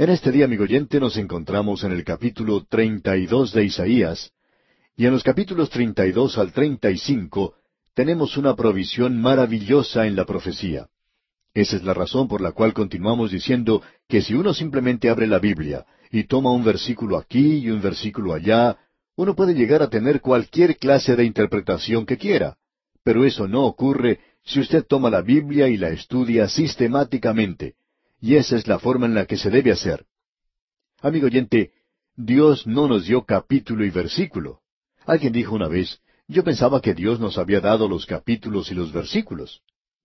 En este día, amigo oyente, nos encontramos en el capítulo treinta y dos de Isaías, y en los capítulos treinta y dos al treinta y cinco tenemos una provisión maravillosa en la profecía. Esa es la razón por la cual continuamos diciendo que si uno simplemente abre la Biblia y toma un versículo aquí y un versículo allá, uno puede llegar a tener cualquier clase de interpretación que quiera. Pero eso no ocurre si usted toma la Biblia y la estudia sistemáticamente. Y esa es la forma en la que se debe hacer. Amigo oyente, Dios no nos dio capítulo y versículo. Alguien dijo una vez, yo pensaba que Dios nos había dado los capítulos y los versículos.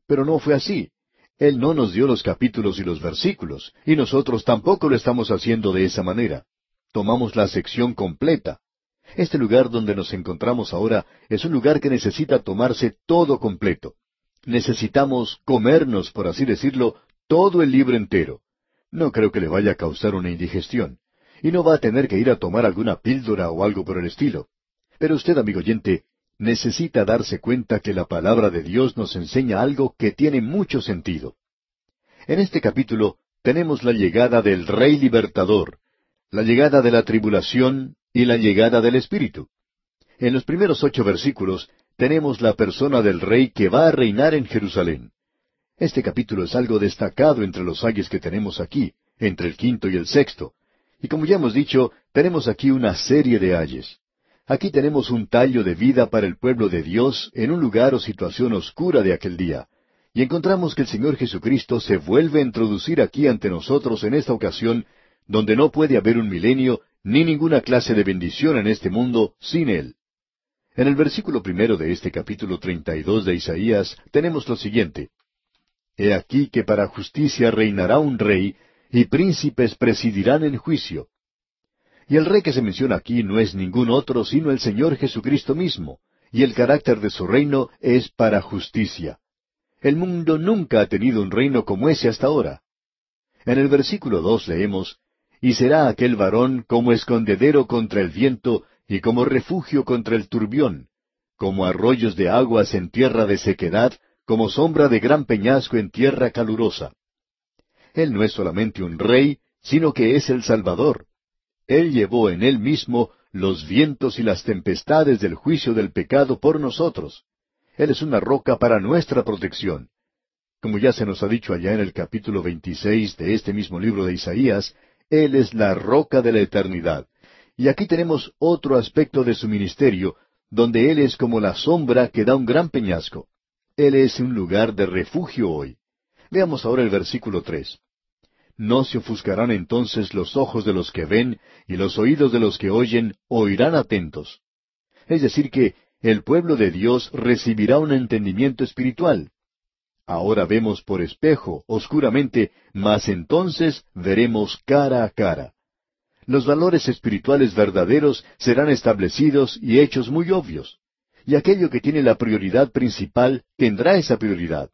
Pero no fue así. Él no nos dio los capítulos y los versículos, y nosotros tampoco lo estamos haciendo de esa manera. Tomamos la sección completa. Este lugar donde nos encontramos ahora es un lugar que necesita tomarse todo completo. Necesitamos comernos, por así decirlo, todo el libro entero. No creo que le vaya a causar una indigestión. Y no va a tener que ir a tomar alguna píldora o algo por el estilo. Pero usted, amigo oyente, necesita darse cuenta que la palabra de Dios nos enseña algo que tiene mucho sentido. En este capítulo tenemos la llegada del Rey Libertador, la llegada de la tribulación y la llegada del Espíritu. En los primeros ocho versículos tenemos la persona del Rey que va a reinar en Jerusalén. Este capítulo es algo destacado entre los ayes que tenemos aquí, entre el quinto y el sexto. Y como ya hemos dicho, tenemos aquí una serie de ayes. Aquí tenemos un tallo de vida para el pueblo de Dios en un lugar o situación oscura de aquel día. Y encontramos que el Señor Jesucristo se vuelve a introducir aquí ante nosotros en esta ocasión, donde no puede haber un milenio ni ninguna clase de bendición en este mundo sin Él. En el versículo primero de este capítulo treinta y dos de Isaías tenemos lo siguiente. He aquí que para justicia reinará un rey, y príncipes presidirán en juicio. Y el rey que se menciona aquí no es ningún otro sino el Señor Jesucristo mismo, y el carácter de su reino es para justicia. El mundo nunca ha tenido un reino como ese hasta ahora. En el versículo dos leemos, Y será aquel varón como escondedero contra el viento y como refugio contra el turbión, como arroyos de aguas en tierra de sequedad, como sombra de gran peñasco en tierra calurosa. Él no es solamente un rey, sino que es el Salvador. Él llevó en Él mismo los vientos y las tempestades del juicio del pecado por nosotros. Él es una roca para nuestra protección. Como ya se nos ha dicho allá en el capítulo 26 de este mismo libro de Isaías, Él es la roca de la eternidad. Y aquí tenemos otro aspecto de su ministerio, donde Él es como la sombra que da un gran peñasco. Él es un lugar de refugio hoy. Veamos ahora el versículo tres. No se ofuscarán entonces los ojos de los que ven, y los oídos de los que oyen oirán atentos. Es decir, que el pueblo de Dios recibirá un entendimiento espiritual. Ahora vemos por espejo, oscuramente, mas entonces veremos cara a cara. Los valores espirituales verdaderos serán establecidos y hechos muy obvios. Y aquello que tiene la prioridad principal tendrá esa prioridad.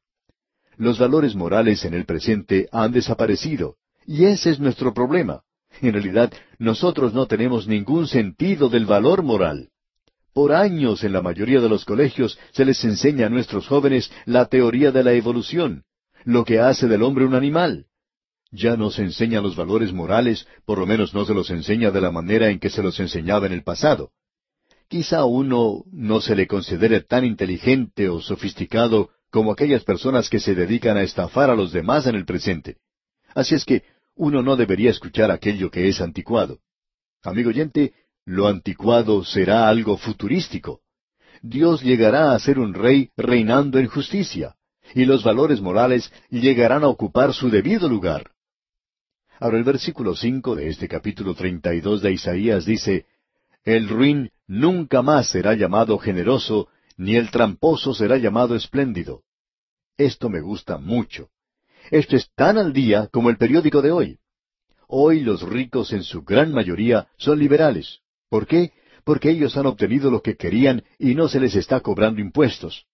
Los valores morales en el presente han desaparecido, y ese es nuestro problema. En realidad, nosotros no tenemos ningún sentido del valor moral. Por años en la mayoría de los colegios se les enseña a nuestros jóvenes la teoría de la evolución, lo que hace del hombre un animal. Ya no se enseñan los valores morales, por lo menos no se los enseña de la manera en que se los enseñaba en el pasado. Quizá uno no se le considere tan inteligente o sofisticado como aquellas personas que se dedican a estafar a los demás en el presente. Así es que uno no debería escuchar aquello que es anticuado. Amigo oyente, lo anticuado será algo futurístico. Dios llegará a ser un rey reinando en justicia, y los valores morales llegarán a ocupar su debido lugar. Ahora el versículo cinco de este capítulo treinta y dos de Isaías dice El ruin nunca más será llamado generoso, ni el tramposo será llamado espléndido. Esto me gusta mucho. Esto es tan al día como el periódico de hoy. Hoy los ricos en su gran mayoría son liberales. ¿Por qué? Porque ellos han obtenido lo que querían y no se les está cobrando impuestos.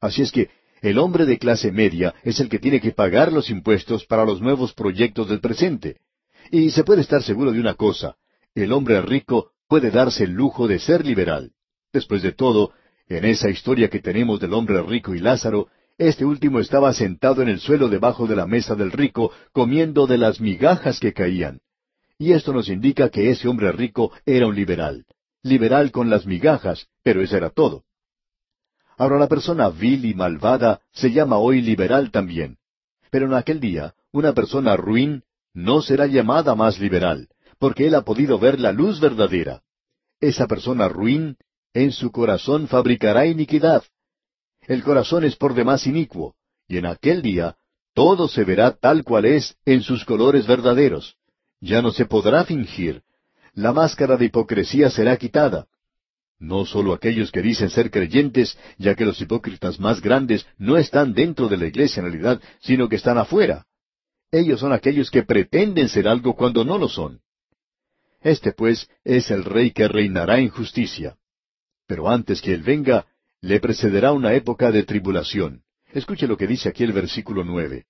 Así es que el hombre de clase media es el que tiene que pagar los impuestos para los nuevos proyectos del presente. Y se puede estar seguro de una cosa, el hombre rico puede darse el lujo de ser liberal. Después de todo, en esa historia que tenemos del hombre rico y Lázaro, este último estaba sentado en el suelo debajo de la mesa del rico, comiendo de las migajas que caían. Y esto nos indica que ese hombre rico era un liberal. Liberal con las migajas, pero eso era todo. Ahora la persona vil y malvada se llama hoy liberal también. Pero en aquel día, una persona ruin no será llamada más liberal, porque él ha podido ver la luz verdadera. Esa persona ruin en su corazón fabricará iniquidad. El corazón es por demás inicuo, y en aquel día todo se verá tal cual es en sus colores verdaderos. Ya no se podrá fingir. La máscara de hipocresía será quitada. No solo aquellos que dicen ser creyentes, ya que los hipócritas más grandes no están dentro de la iglesia en realidad, sino que están afuera. Ellos son aquellos que pretenden ser algo cuando no lo son. Este pues es el rey que reinará en justicia. Pero antes que él venga, le precederá una época de tribulación. Escuche lo que dice aquí el versículo nueve.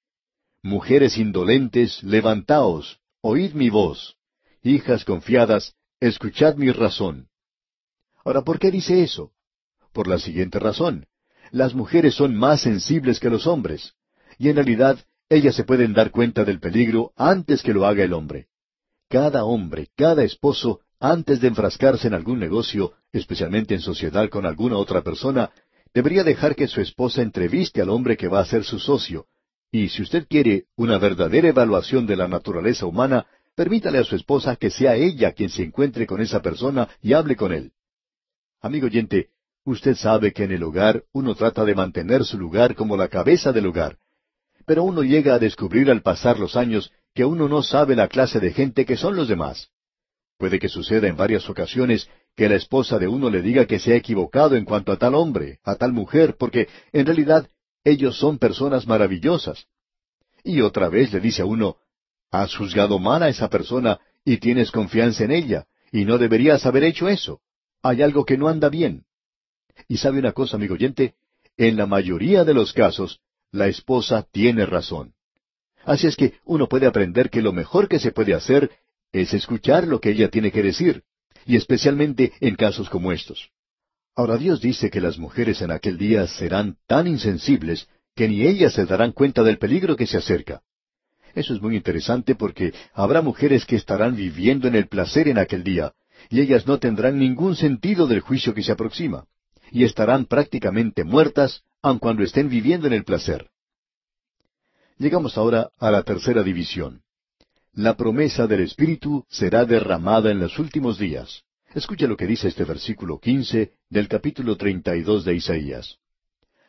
Mujeres indolentes, levantaos, oíd mi voz. Hijas confiadas, escuchad mi razón. Ahora, ¿por qué dice eso? Por la siguiente razón. Las mujeres son más sensibles que los hombres, y en realidad ellas se pueden dar cuenta del peligro antes que lo haga el hombre. Cada hombre, cada esposo, antes de enfrascarse en algún negocio, especialmente en sociedad con alguna otra persona, debería dejar que su esposa entreviste al hombre que va a ser su socio. Y si usted quiere una verdadera evaluación de la naturaleza humana, permítale a su esposa que sea ella quien se encuentre con esa persona y hable con él. Amigo oyente, usted sabe que en el hogar uno trata de mantener su lugar como la cabeza del hogar. Pero uno llega a descubrir al pasar los años que uno no sabe la clase de gente que son los demás. Puede que suceda en varias ocasiones que la esposa de uno le diga que se ha equivocado en cuanto a tal hombre, a tal mujer, porque en realidad ellos son personas maravillosas. Y otra vez le dice a uno, has juzgado mal a esa persona y tienes confianza en ella, y no deberías haber hecho eso. Hay algo que no anda bien. Y sabe una cosa, amigo oyente, en la mayoría de los casos, la esposa tiene razón. Así es que uno puede aprender que lo mejor que se puede hacer es escuchar lo que ella tiene que decir, y especialmente en casos como estos. Ahora Dios dice que las mujeres en aquel día serán tan insensibles que ni ellas se darán cuenta del peligro que se acerca. Eso es muy interesante porque habrá mujeres que estarán viviendo en el placer en aquel día, y ellas no tendrán ningún sentido del juicio que se aproxima, y estarán prácticamente muertas aun cuando estén viviendo en el placer. Llegamos ahora a la tercera división. La promesa del Espíritu será derramada en los últimos días. Escuche lo que dice este versículo quince del capítulo treinta y dos de Isaías.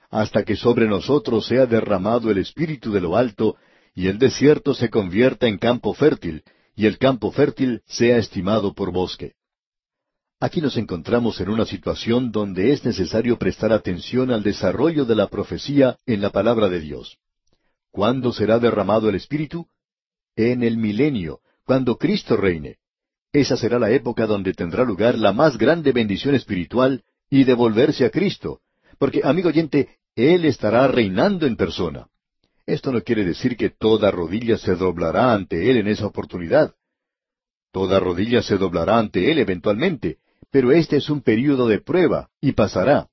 Hasta que sobre nosotros sea derramado el Espíritu de lo alto, y el desierto se convierta en campo fértil, y el campo fértil sea estimado por bosque. Aquí nos encontramos en una situación donde es necesario prestar atención al desarrollo de la profecía en la palabra de Dios. ¿Cuándo será derramado el Espíritu? En el milenio, cuando Cristo reine. Esa será la época donde tendrá lugar la más grande bendición espiritual y devolverse a Cristo, porque, amigo oyente, Él estará reinando en persona. Esto no quiere decir que toda rodilla se doblará ante Él en esa oportunidad. Toda rodilla se doblará ante Él eventualmente, pero este es un período de prueba, y pasará.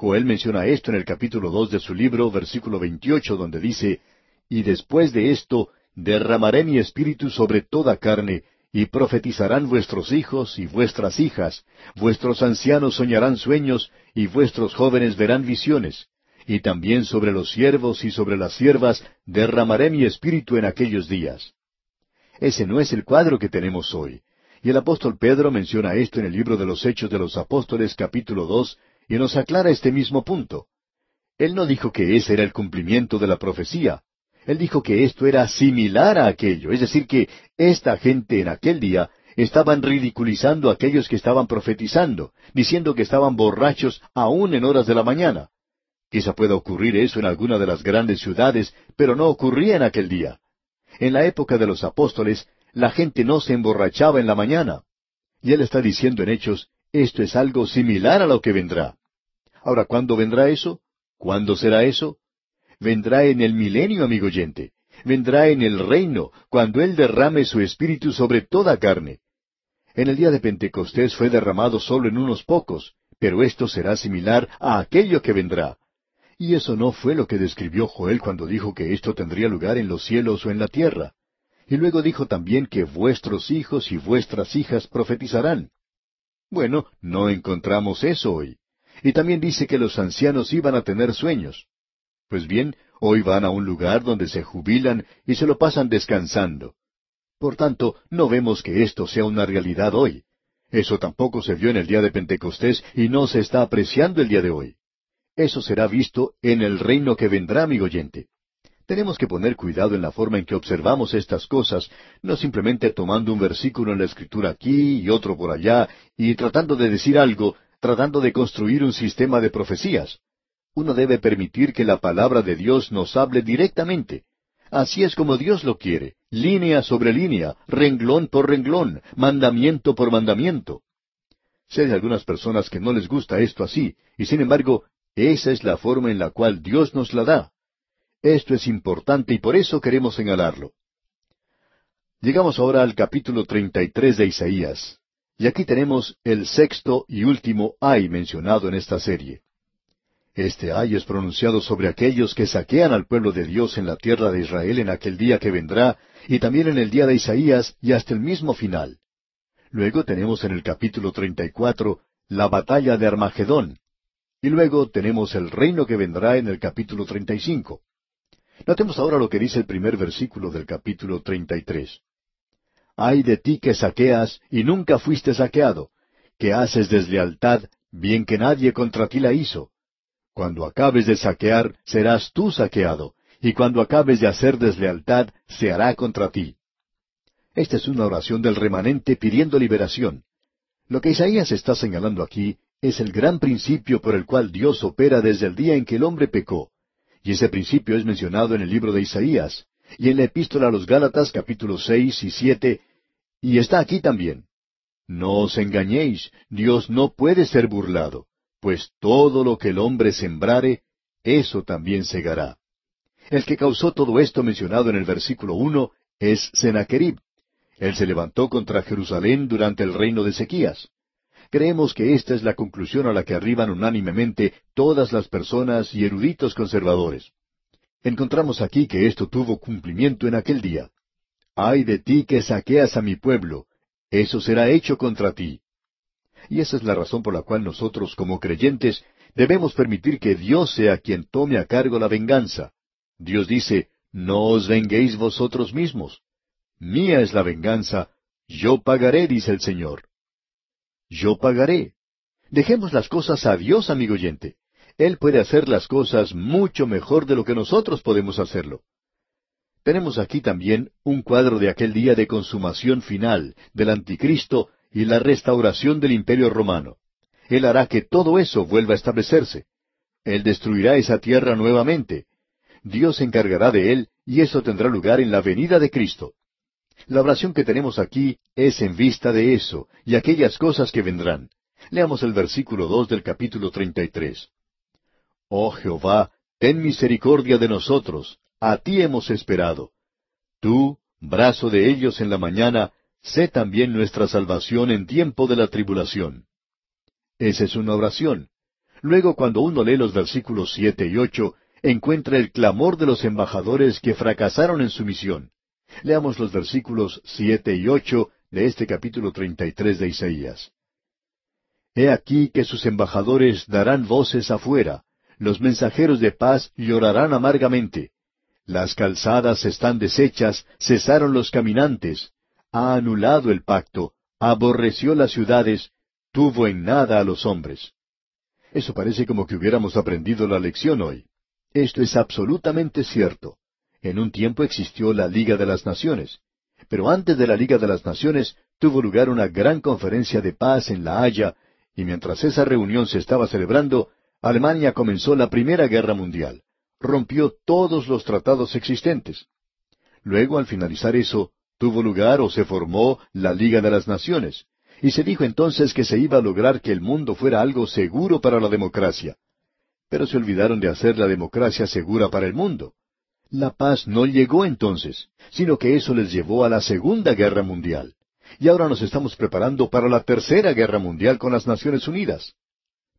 Joel menciona esto en el capítulo dos de su libro, versículo veintiocho, donde dice, Y después de esto derramaré mi espíritu sobre toda carne, y profetizarán vuestros hijos y vuestras hijas, vuestros ancianos soñarán sueños, y vuestros jóvenes verán visiones, y también sobre los siervos y sobre las siervas derramaré mi espíritu en aquellos días. Ese no es el cuadro que tenemos hoy. Y el apóstol Pedro menciona esto en el libro de los Hechos de los Apóstoles capítulo dos, y nos aclara este mismo punto. Él no dijo que ese era el cumplimiento de la profecía. Él dijo que esto era similar a aquello, es decir, que esta gente en aquel día estaban ridiculizando a aquellos que estaban profetizando, diciendo que estaban borrachos aún en horas de la mañana. Quizá pueda ocurrir eso en alguna de las grandes ciudades, pero no ocurría en aquel día. En la época de los apóstoles, la gente no se emborrachaba en la mañana. Y él está diciendo en Hechos, esto es algo similar a lo que vendrá. Ahora, ¿cuándo vendrá eso? ¿Cuándo será eso? Vendrá en el milenio, amigo oyente. Vendrá en el reino, cuando Él derrame su espíritu sobre toda carne. En el día de Pentecostés fue derramado solo en unos pocos, pero esto será similar a aquello que vendrá. Y eso no fue lo que describió Joel cuando dijo que esto tendría lugar en los cielos o en la tierra. Y luego dijo también que vuestros hijos y vuestras hijas profetizarán. Bueno, no encontramos eso hoy. Y también dice que los ancianos iban a tener sueños. Pues bien, hoy van a un lugar donde se jubilan y se lo pasan descansando. Por tanto, no vemos que esto sea una realidad hoy. Eso tampoco se vio en el día de Pentecostés y no se está apreciando el día de hoy. Eso será visto en el reino que vendrá, amigo oyente. Tenemos que poner cuidado en la forma en que observamos estas cosas, no simplemente tomando un versículo en la Escritura aquí y otro por allá, y tratando de decir algo, tratando de construir un sistema de profecías. Uno debe permitir que la palabra de Dios nos hable directamente. Así es como Dios lo quiere, línea sobre línea, renglón por renglón, mandamiento por mandamiento. Sé de algunas personas que no les gusta esto así, y sin embargo, esa es la forma en la cual Dios nos la da. Esto es importante y por eso queremos señalarlo. Llegamos ahora al capítulo 33 de Isaías, y aquí tenemos el sexto y último ay mencionado en esta serie. Este ay es pronunciado sobre aquellos que saquean al pueblo de Dios en la tierra de Israel en aquel día que vendrá, y también en el día de Isaías y hasta el mismo final. Luego tenemos en el capítulo 34 la batalla de Armagedón, y luego tenemos el reino que vendrá en el capítulo 35. Notemos ahora lo que dice el primer versículo del capítulo 33. Ay de ti que saqueas y nunca fuiste saqueado, que haces deslealtad, bien que nadie contra ti la hizo. Cuando acabes de saquear, serás tú saqueado, y cuando acabes de hacer deslealtad, se hará contra ti. Esta es una oración del remanente pidiendo liberación. Lo que Isaías está señalando aquí es el gran principio por el cual Dios opera desde el día en que el hombre pecó. Y ese principio es mencionado en el libro de Isaías, y en la epístola a los Gálatas capítulos seis y siete, y está aquí también. No os engañéis, Dios no puede ser burlado, pues todo lo que el hombre sembrare, eso también segará. El que causó todo esto mencionado en el versículo uno es Sennacherib. Él se levantó contra Jerusalén durante el reino de Ezequías. Creemos que esta es la conclusión a la que arriban unánimemente todas las personas y eruditos conservadores. Encontramos aquí que esto tuvo cumplimiento en aquel día. Ay de ti que saqueas a mi pueblo, eso será hecho contra ti. Y esa es la razón por la cual nosotros, como creyentes, debemos permitir que Dios sea quien tome a cargo la venganza. Dios dice, No os venguéis vosotros mismos. Mía es la venganza, yo pagaré, dice el Señor yo pagaré. Dejemos las cosas a Dios, amigo oyente. Él puede hacer las cosas mucho mejor de lo que nosotros podemos hacerlo. Tenemos aquí también un cuadro de aquel día de consumación final, del anticristo y la restauración del imperio romano. Él hará que todo eso vuelva a establecerse. Él destruirá esa tierra nuevamente. Dios se encargará de él y eso tendrá lugar en la venida de Cristo. La oración que tenemos aquí es en vista de eso y aquellas cosas que vendrán. Leamos el versículo dos del capítulo treinta y tres. Oh Jehová, ten misericordia de nosotros, a ti hemos esperado. Tú, brazo de ellos en la mañana, sé también nuestra salvación en tiempo de la tribulación. Esa es una oración. Luego, cuando uno lee los versículos siete y ocho, encuentra el clamor de los embajadores que fracasaron en su misión. Leamos los versículos siete y ocho de este capítulo treinta y tres de Isaías. He aquí que sus embajadores darán voces afuera, los mensajeros de paz llorarán amargamente. Las calzadas están deshechas, cesaron los caminantes, ha anulado el pacto, aborreció las ciudades, tuvo en nada a los hombres. Eso parece como que hubiéramos aprendido la lección hoy. Esto es absolutamente cierto. En un tiempo existió la Liga de las Naciones, pero antes de la Liga de las Naciones tuvo lugar una gran conferencia de paz en La Haya, y mientras esa reunión se estaba celebrando, Alemania comenzó la Primera Guerra Mundial. Rompió todos los tratados existentes. Luego, al finalizar eso, tuvo lugar o se formó la Liga de las Naciones, y se dijo entonces que se iba a lograr que el mundo fuera algo seguro para la democracia. Pero se olvidaron de hacer la democracia segura para el mundo. La paz no llegó entonces, sino que eso les llevó a la Segunda Guerra Mundial. Y ahora nos estamos preparando para la Tercera Guerra Mundial con las Naciones Unidas.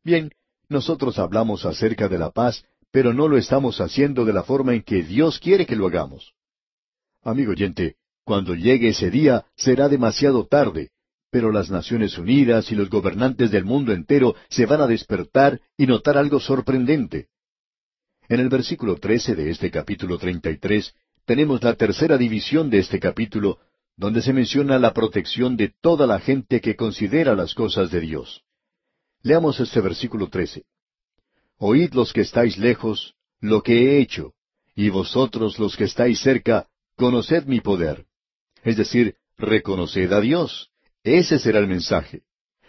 Bien, nosotros hablamos acerca de la paz, pero no lo estamos haciendo de la forma en que Dios quiere que lo hagamos. Amigo oyente, Cuando llegue ese día será demasiado tarde, pero las Naciones Unidas y los gobernantes del mundo entero se van a despertar y notar algo sorprendente. En el versículo trece de este capítulo treinta y tres tenemos la tercera división de este capítulo, donde se menciona la protección de toda la gente que considera las cosas de Dios. Leamos este versículo trece. Oíd los que estáis lejos, lo que he hecho, y vosotros los que estáis cerca, conoced mi poder. Es decir, reconoced a Dios. Ese será el mensaje.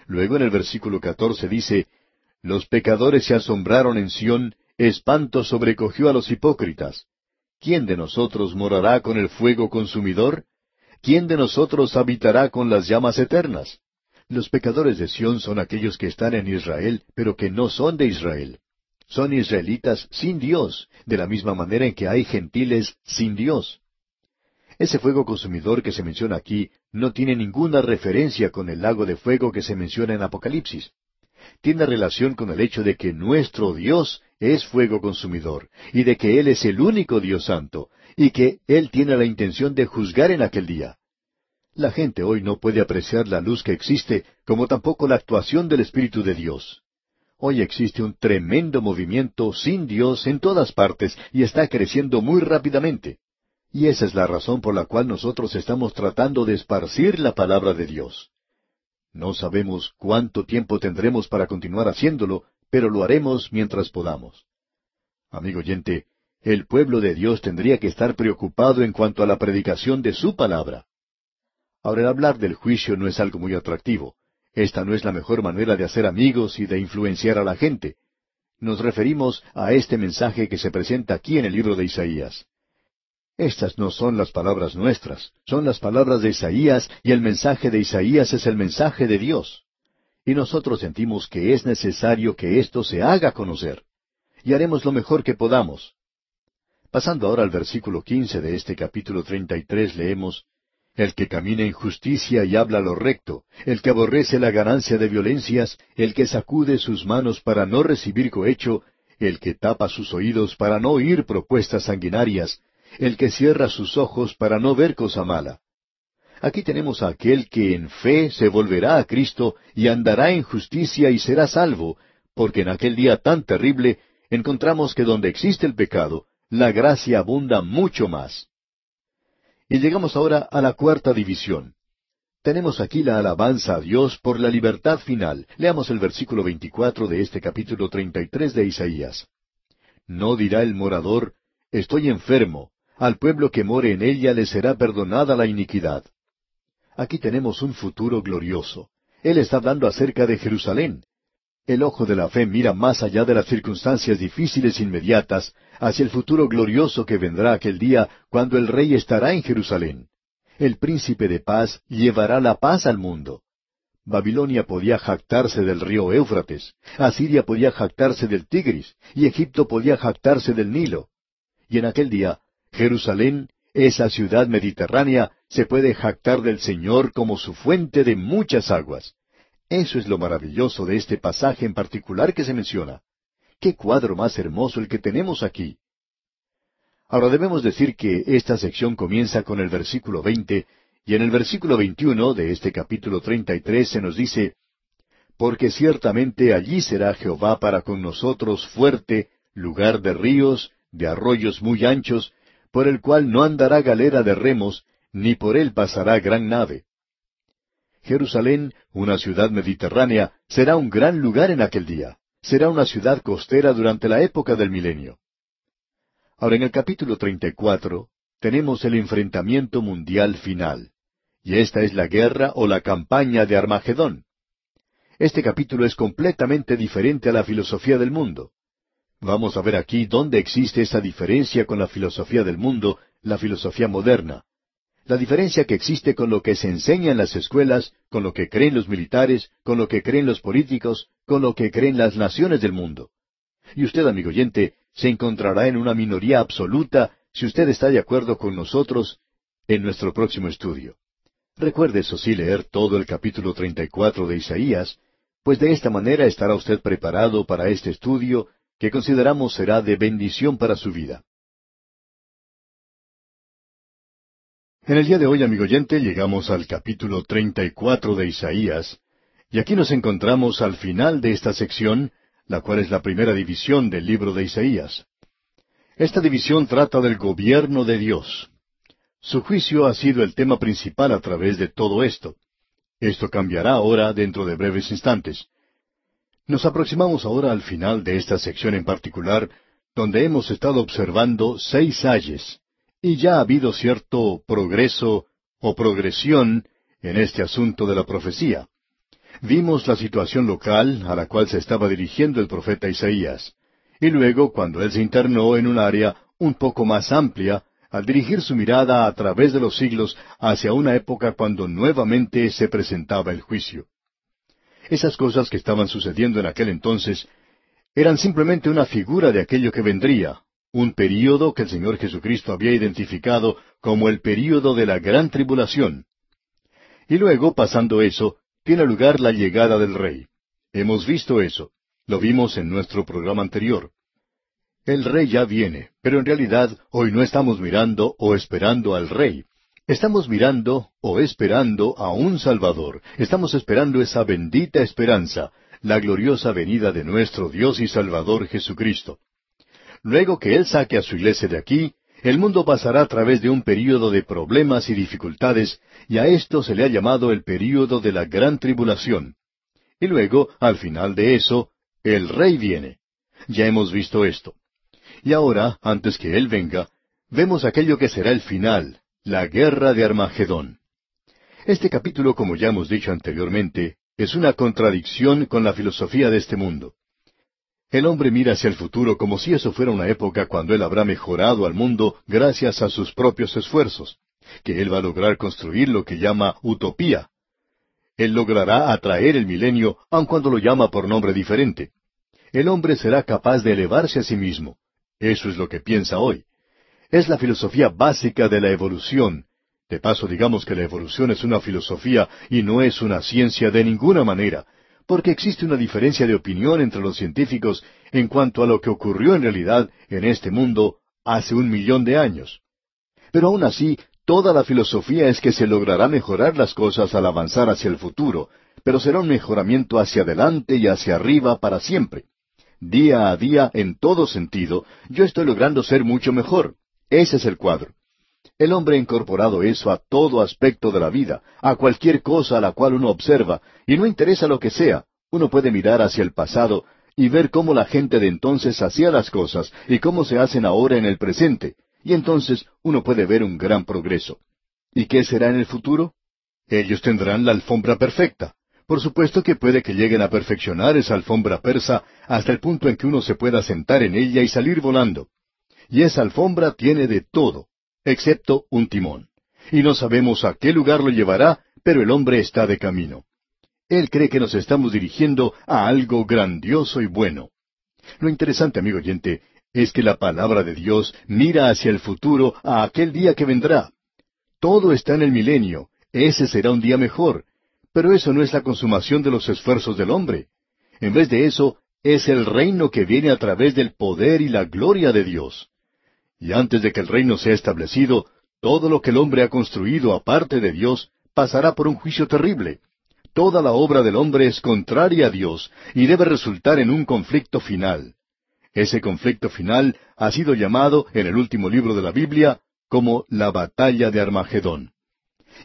Luego en el versículo catorce dice, Los pecadores se asombraron en Sión, espanto sobrecogió a los hipócritas. ¿Quién de nosotros morará con el fuego consumidor? ¿Quién de nosotros habitará con las llamas eternas? Los pecadores de Sión son aquellos que están en Israel, pero que no son de Israel. Son israelitas sin Dios, de la misma manera en que hay gentiles sin Dios. Ese fuego consumidor que se menciona aquí no tiene ninguna referencia con el lago de fuego que se menciona en Apocalipsis. Tiene relación con el hecho de que nuestro Dios es fuego consumidor, y de que Él es el único Dios santo, y que Él tiene la intención de juzgar en aquel día. La gente hoy no puede apreciar la luz que existe, como tampoco la actuación del Espíritu de Dios. Hoy existe un tremendo movimiento sin Dios en todas partes y está creciendo muy rápidamente. Y esa es la razón por la cual nosotros estamos tratando de esparcir la palabra de Dios. No sabemos cuánto tiempo tendremos para continuar haciéndolo, pero lo haremos mientras podamos. Amigo oyente, el pueblo de Dios tendría que estar preocupado en cuanto a la predicación de su palabra. Ahora, el hablar del juicio no es algo muy atractivo. Esta no es la mejor manera de hacer amigos y de influenciar a la gente. Nos referimos a este mensaje que se presenta aquí en el libro de Isaías. Estas no son las palabras nuestras, son las palabras de Isaías y el mensaje de Isaías es el mensaje de Dios. Y nosotros sentimos que es necesario que esto se haga conocer. Y haremos lo mejor que podamos. Pasando ahora al versículo quince de este capítulo treinta y tres leemos El que camina en justicia y habla lo recto, el que aborrece la ganancia de violencias, el que sacude sus manos para no recibir cohecho, el que tapa sus oídos para no oír propuestas sanguinarias, el que cierra sus ojos para no ver cosa mala. Aquí tenemos a aquel que en fe se volverá a Cristo y andará en justicia y será salvo, porque en aquel día tan terrible encontramos que donde existe el pecado, la gracia abunda mucho más. Y llegamos ahora a la cuarta división. Tenemos aquí la alabanza a Dios por la libertad final. Leamos el versículo 24 de este capítulo 33 de Isaías. No dirá el morador, estoy enfermo, al pueblo que more en ella le será perdonada la iniquidad. Aquí tenemos un futuro glorioso. Él está hablando acerca de Jerusalén. El ojo de la fe mira más allá de las circunstancias difíciles inmediatas, hacia el futuro glorioso que vendrá aquel día cuando el rey estará en Jerusalén. El príncipe de paz llevará la paz al mundo. Babilonia podía jactarse del río Éufrates, Asiria podía jactarse del Tigris, y Egipto podía jactarse del Nilo. Y en aquel día Jerusalén, esa ciudad mediterránea, se puede jactar del Señor como su fuente de muchas aguas. Eso es lo maravilloso de este pasaje en particular que se menciona. ¡Qué cuadro más hermoso el que tenemos aquí! Ahora debemos decir que esta sección comienza con el versículo veinte, y en el versículo veintiuno de este capítulo treinta y tres se nos dice Porque ciertamente allí será Jehová para con nosotros fuerte, lugar de ríos, de arroyos muy anchos, por el cual no andará galera de remos, ni por él pasará gran nave. Jerusalén, una ciudad mediterránea, será un gran lugar en aquel día. Será una ciudad costera durante la época del milenio. Ahora en el capítulo 34 tenemos el enfrentamiento mundial final. Y esta es la guerra o la campaña de Armagedón. Este capítulo es completamente diferente a la filosofía del mundo. Vamos a ver aquí dónde existe esa diferencia con la filosofía del mundo, la filosofía moderna. La diferencia que existe con lo que se enseña en las escuelas, con lo que creen los militares, con lo que creen los políticos, con lo que creen las naciones del mundo. Y usted, amigo oyente, se encontrará en una minoría absoluta si usted está de acuerdo con nosotros en nuestro próximo estudio. Recuerde eso sí leer todo el capítulo 34 de Isaías, pues de esta manera estará usted preparado para este estudio que consideramos será de bendición para su vida. En el día de hoy, amigo oyente, llegamos al capítulo treinta y cuatro de Isaías, y aquí nos encontramos al final de esta sección, la cual es la primera división del libro de Isaías. Esta división trata del gobierno de Dios. Su juicio ha sido el tema principal a través de todo esto. Esto cambiará ahora dentro de breves instantes. Nos aproximamos ahora al final de esta sección en particular, donde hemos estado observando seis ayes, y ya ha habido cierto progreso o progresión en este asunto de la profecía. Vimos la situación local a la cual se estaba dirigiendo el profeta Isaías, y luego cuando él se internó en un área un poco más amplia, al dirigir su mirada a través de los siglos hacia una época cuando nuevamente se presentaba el juicio. Esas cosas que estaban sucediendo en aquel entonces eran simplemente una figura de aquello que vendría, un período que el Señor Jesucristo había identificado como el período de la gran tribulación. Y luego, pasando eso, tiene lugar la llegada del Rey. Hemos visto eso. Lo vimos en nuestro programa anterior. El Rey ya viene, pero en realidad hoy no estamos mirando o esperando al Rey. Estamos mirando o esperando a un Salvador. Estamos esperando esa bendita esperanza, la gloriosa venida de nuestro Dios y Salvador Jesucristo. Luego que Él saque a su iglesia de aquí, el mundo pasará a través de un período de problemas y dificultades, y a esto se le ha llamado el período de la gran tribulación. Y luego, al final de eso, el rey viene. Ya hemos visto esto. Y ahora, antes que Él venga, vemos aquello que será el final, la guerra de Armagedón. Este capítulo, como ya hemos dicho anteriormente, es una contradicción con la filosofía de este mundo. El hombre mira hacia el futuro como si eso fuera una época cuando él habrá mejorado al mundo gracias a sus propios esfuerzos, que él va a lograr construir lo que llama utopía. Él logrará atraer el milenio, aun cuando lo llama por nombre diferente. El hombre será capaz de elevarse a sí mismo. Eso es lo que piensa hoy. Es la filosofía básica de la evolución. De paso, digamos que la evolución es una filosofía y no es una ciencia de ninguna manera, porque existe una diferencia de opinión entre los científicos en cuanto a lo que ocurrió en realidad en este mundo hace un millón de años. Pero aún así, toda la filosofía es que se logrará mejorar las cosas al avanzar hacia el futuro, pero será un mejoramiento hacia adelante y hacia arriba para siempre. Día a día, en todo sentido, yo estoy logrando ser mucho mejor. Ese es el cuadro. El hombre ha incorporado eso a todo aspecto de la vida, a cualquier cosa a la cual uno observa, y no interesa lo que sea, uno puede mirar hacia el pasado y ver cómo la gente de entonces hacía las cosas y cómo se hacen ahora en el presente, y entonces uno puede ver un gran progreso. ¿Y qué será en el futuro? Ellos tendrán la alfombra perfecta. Por supuesto que puede que lleguen a perfeccionar esa alfombra persa hasta el punto en que uno se pueda sentar en ella y salir volando. Y esa alfombra tiene de todo excepto un timón. Y no sabemos a qué lugar lo llevará, pero el hombre está de camino. Él cree que nos estamos dirigiendo a algo grandioso y bueno. Lo interesante, amigo oyente, es que la palabra de Dios mira hacia el futuro, a aquel día que vendrá. Todo está en el milenio, ese será un día mejor, pero eso no es la consumación de los esfuerzos del hombre. En vez de eso, es el reino que viene a través del poder y la gloria de Dios. Y antes de que el reino sea establecido, todo lo que el hombre ha construido aparte de Dios pasará por un juicio terrible. Toda la obra del hombre es contraria a Dios y debe resultar en un conflicto final. Ese conflicto final ha sido llamado en el último libro de la Biblia como la batalla de Armagedón.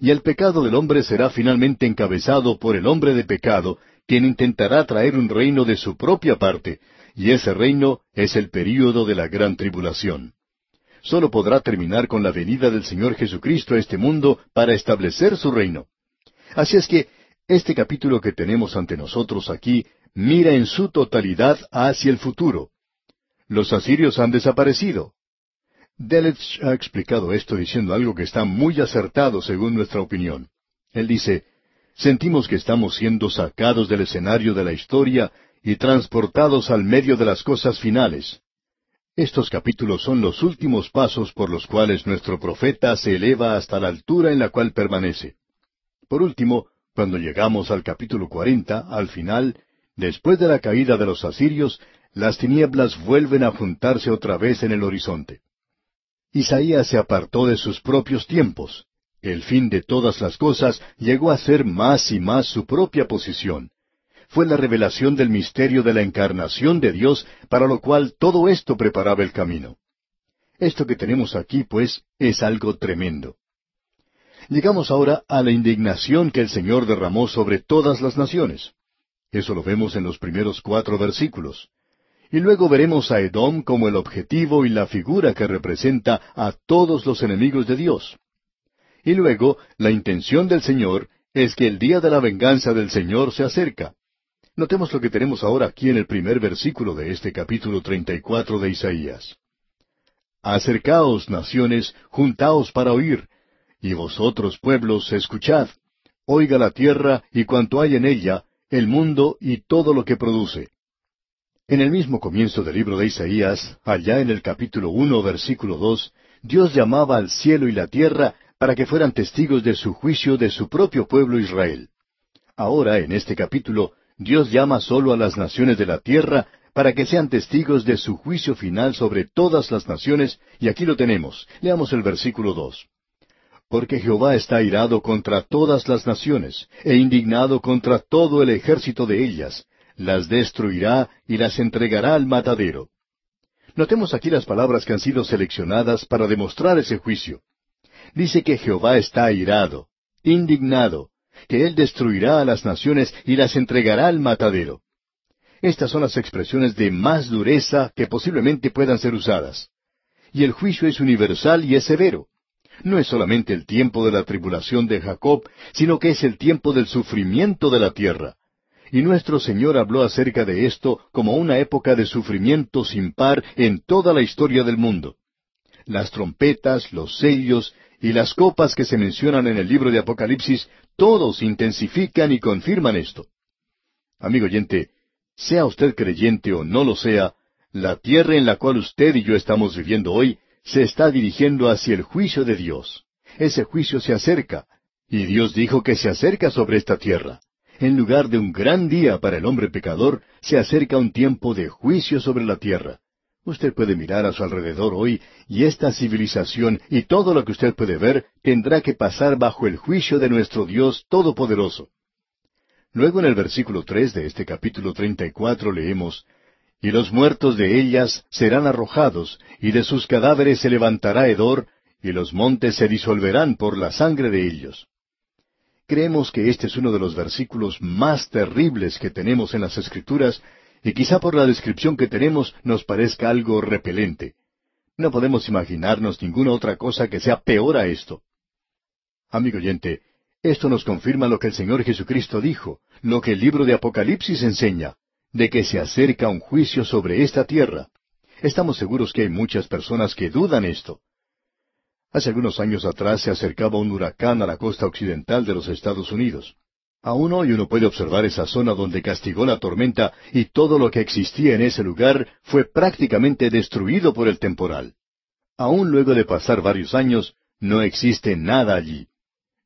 Y el pecado del hombre será finalmente encabezado por el hombre de pecado, quien intentará traer un reino de su propia parte, y ese reino es el período de la gran tribulación solo podrá terminar con la venida del Señor Jesucristo a este mundo para establecer su reino. Así es que este capítulo que tenemos ante nosotros aquí mira en su totalidad hacia el futuro. Los asirios han desaparecido. Delitzsch ha explicado esto diciendo algo que está muy acertado según nuestra opinión. Él dice, sentimos que estamos siendo sacados del escenario de la historia y transportados al medio de las cosas finales. Estos capítulos son los últimos pasos por los cuales nuestro profeta se eleva hasta la altura en la cual permanece. Por último, cuando llegamos al capítulo cuarenta, al final, después de la caída de los asirios, las tinieblas vuelven a juntarse otra vez en el horizonte. Isaías se apartó de sus propios tiempos. El fin de todas las cosas llegó a ser más y más su propia posición. Fue la revelación del misterio de la encarnación de Dios, para lo cual todo esto preparaba el camino. Esto que tenemos aquí, pues, es algo tremendo. Llegamos ahora a la indignación que el Señor derramó sobre todas las naciones. Eso lo vemos en los primeros cuatro versículos. Y luego veremos a Edom como el objetivo y la figura que representa a todos los enemigos de Dios. Y luego, la intención del Señor es que el día de la venganza del Señor se acerca. Notemos lo que tenemos ahora aquí en el primer versículo de este capítulo 34 de Isaías. Acercaos, naciones, juntaos para oír, y vosotros, pueblos, escuchad. Oiga la tierra y cuanto hay en ella, el mundo y todo lo que produce. En el mismo comienzo del libro de Isaías, allá en el capítulo uno, versículo dos, Dios llamaba al cielo y la tierra para que fueran testigos de su juicio de su propio pueblo Israel. Ahora, en este capítulo, Dios llama solo a las naciones de la tierra para que sean testigos de su juicio final sobre todas las naciones, y aquí lo tenemos. Leamos el versículo dos. Porque Jehová está irado contra todas las naciones, e indignado contra todo el ejército de ellas, las destruirá y las entregará al matadero. Notemos aquí las palabras que han sido seleccionadas para demostrar ese juicio dice que Jehová está airado, indignado, que Él destruirá a las naciones y las entregará al matadero. Estas son las expresiones de más dureza que posiblemente puedan ser usadas. Y el juicio es universal y es severo. No es solamente el tiempo de la tribulación de Jacob, sino que es el tiempo del sufrimiento de la tierra. Y nuestro Señor habló acerca de esto como una época de sufrimiento sin par en toda la historia del mundo. Las trompetas, los sellos y las copas que se mencionan en el libro de Apocalipsis, todos intensifican y confirman esto. Amigo oyente, sea usted creyente o no lo sea, la tierra en la cual usted y yo estamos viviendo hoy se está dirigiendo hacia el juicio de Dios. Ese juicio se acerca, y Dios dijo que se acerca sobre esta tierra. En lugar de un gran día para el hombre pecador, se acerca un tiempo de juicio sobre la tierra. Usted puede mirar a su alrededor hoy y esta civilización y todo lo que usted puede ver tendrá que pasar bajo el juicio de nuestro Dios Todopoderoso. Luego en el versículo tres de este capítulo treinta y cuatro leemos Y los muertos de ellas serán arrojados, y de sus cadáveres se levantará hedor, y los montes se disolverán por la sangre de ellos. Creemos que este es uno de los versículos más terribles que tenemos en las Escrituras y quizá por la descripción que tenemos nos parezca algo repelente. No podemos imaginarnos ninguna otra cosa que sea peor a esto. Amigo oyente, esto nos confirma lo que el Señor Jesucristo dijo, lo que el libro de Apocalipsis enseña, de que se acerca un juicio sobre esta tierra. Estamos seguros que hay muchas personas que dudan esto. Hace algunos años atrás se acercaba un huracán a la costa occidental de los Estados Unidos. Aún hoy uno puede observar esa zona donde castigó la tormenta y todo lo que existía en ese lugar fue prácticamente destruido por el temporal. Aún luego de pasar varios años, no existe nada allí.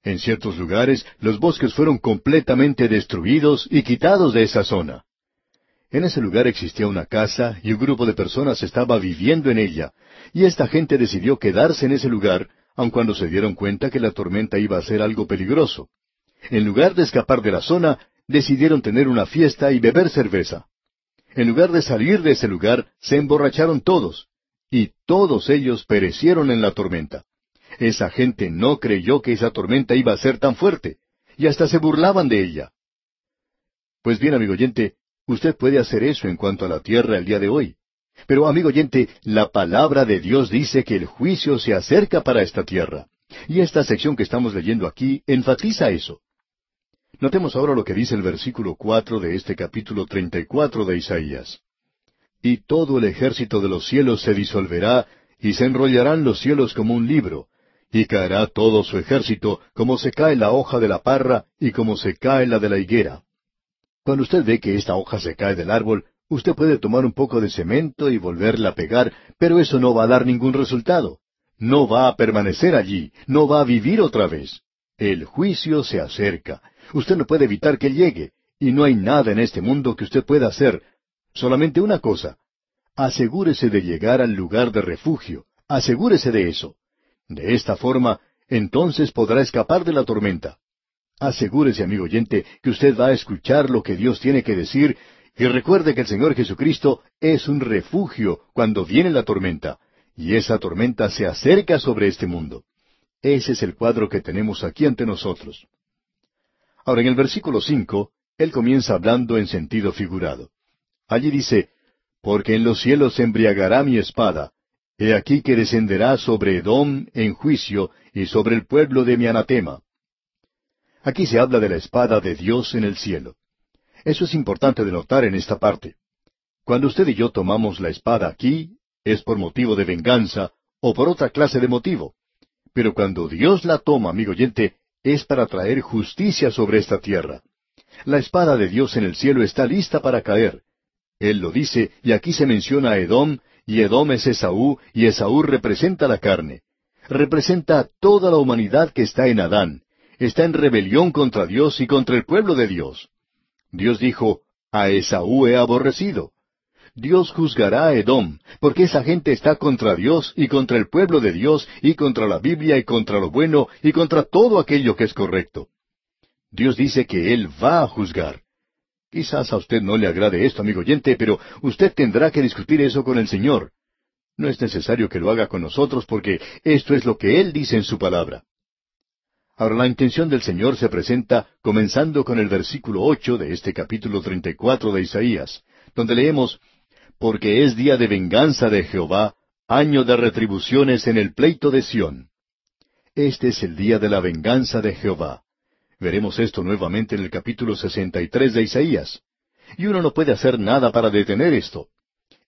En ciertos lugares los bosques fueron completamente destruidos y quitados de esa zona. En ese lugar existía una casa y un grupo de personas estaba viviendo en ella, y esta gente decidió quedarse en ese lugar, aun cuando se dieron cuenta que la tormenta iba a ser algo peligroso. En lugar de escapar de la zona, decidieron tener una fiesta y beber cerveza. En lugar de salir de ese lugar, se emborracharon todos, y todos ellos perecieron en la tormenta. Esa gente no creyó que esa tormenta iba a ser tan fuerte, y hasta se burlaban de ella. Pues bien, amigo oyente, usted puede hacer eso en cuanto a la tierra el día de hoy. Pero, amigo oyente, la palabra de Dios dice que el juicio se acerca para esta tierra. Y esta sección que estamos leyendo aquí enfatiza eso. Notemos ahora lo que dice el versículo cuatro de este capítulo treinta y cuatro de Isaías. Y todo el ejército de los cielos se disolverá, y se enrollarán los cielos como un libro, y caerá todo su ejército, como se cae la hoja de la parra, y como se cae la de la higuera. Cuando usted ve que esta hoja se cae del árbol, usted puede tomar un poco de cemento y volverla a pegar, pero eso no va a dar ningún resultado. No va a permanecer allí, no va a vivir otra vez. El juicio se acerca, Usted no puede evitar que llegue, y no hay nada en este mundo que usted pueda hacer. Solamente una cosa. Asegúrese de llegar al lugar de refugio. Asegúrese de eso. De esta forma, entonces podrá escapar de la tormenta. Asegúrese, amigo oyente, que usted va a escuchar lo que Dios tiene que decir y recuerde que el Señor Jesucristo es un refugio cuando viene la tormenta, y esa tormenta se acerca sobre este mundo. Ese es el cuadro que tenemos aquí ante nosotros. Ahora, en el versículo cinco, él comienza hablando en sentido figurado. Allí dice, Porque en los cielos se embriagará mi espada, he aquí que descenderá sobre Edom en juicio y sobre el pueblo de mi anatema. Aquí se habla de la espada de Dios en el cielo. Eso es importante de notar en esta parte. Cuando usted y yo tomamos la espada aquí, es por motivo de venganza o por otra clase de motivo. Pero cuando Dios la toma, amigo oyente, es para traer justicia sobre esta tierra. La espada de Dios en el cielo está lista para caer. Él lo dice, y aquí se menciona a Edom, y Edom es Esaú, y Esaú representa la carne. Representa a toda la humanidad que está en Adán. Está en rebelión contra Dios y contra el pueblo de Dios. Dios dijo, a Esaú he aborrecido. Dios juzgará a Edom, porque esa gente está contra Dios y contra el pueblo de Dios y contra la Biblia y contra lo bueno y contra todo aquello que es correcto. Dios dice que Él va a juzgar. Quizás a usted no le agrade esto, amigo oyente, pero usted tendrá que discutir eso con el Señor. No es necesario que lo haga con nosotros porque esto es lo que Él dice en su palabra. Ahora la intención del Señor se presenta comenzando con el versículo ocho de este capítulo treinta y cuatro de Isaías, donde leemos Porque es día de venganza de Jehová, año de retribuciones en el pleito de Sión. Este es el día de la venganza de Jehová. Veremos esto nuevamente en el capítulo sesenta y tres de Isaías. Y uno no puede hacer nada para detener esto.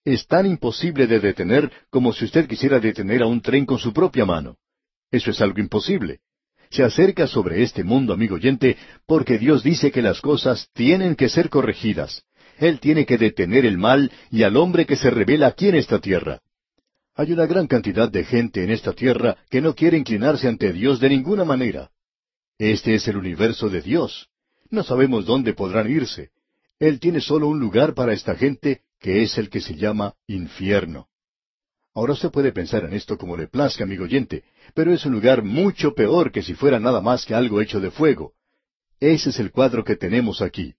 Es tan imposible de detener como si usted quisiera detener a un tren con su propia mano. Eso es algo imposible se acerca sobre este mundo, amigo oyente, porque Dios dice que las cosas tienen que ser corregidas. Él tiene que detener el mal y al hombre que se revela aquí en esta tierra. Hay una gran cantidad de gente en esta tierra que no quiere inclinarse ante Dios de ninguna manera. Este es el universo de Dios. No sabemos dónde podrán irse. Él tiene solo un lugar para esta gente, que es el que se llama infierno. Ahora usted puede pensar en esto como le plazca, amigo oyente, pero es un lugar mucho peor que si fuera nada más que algo hecho de fuego. Ese es el cuadro que tenemos aquí.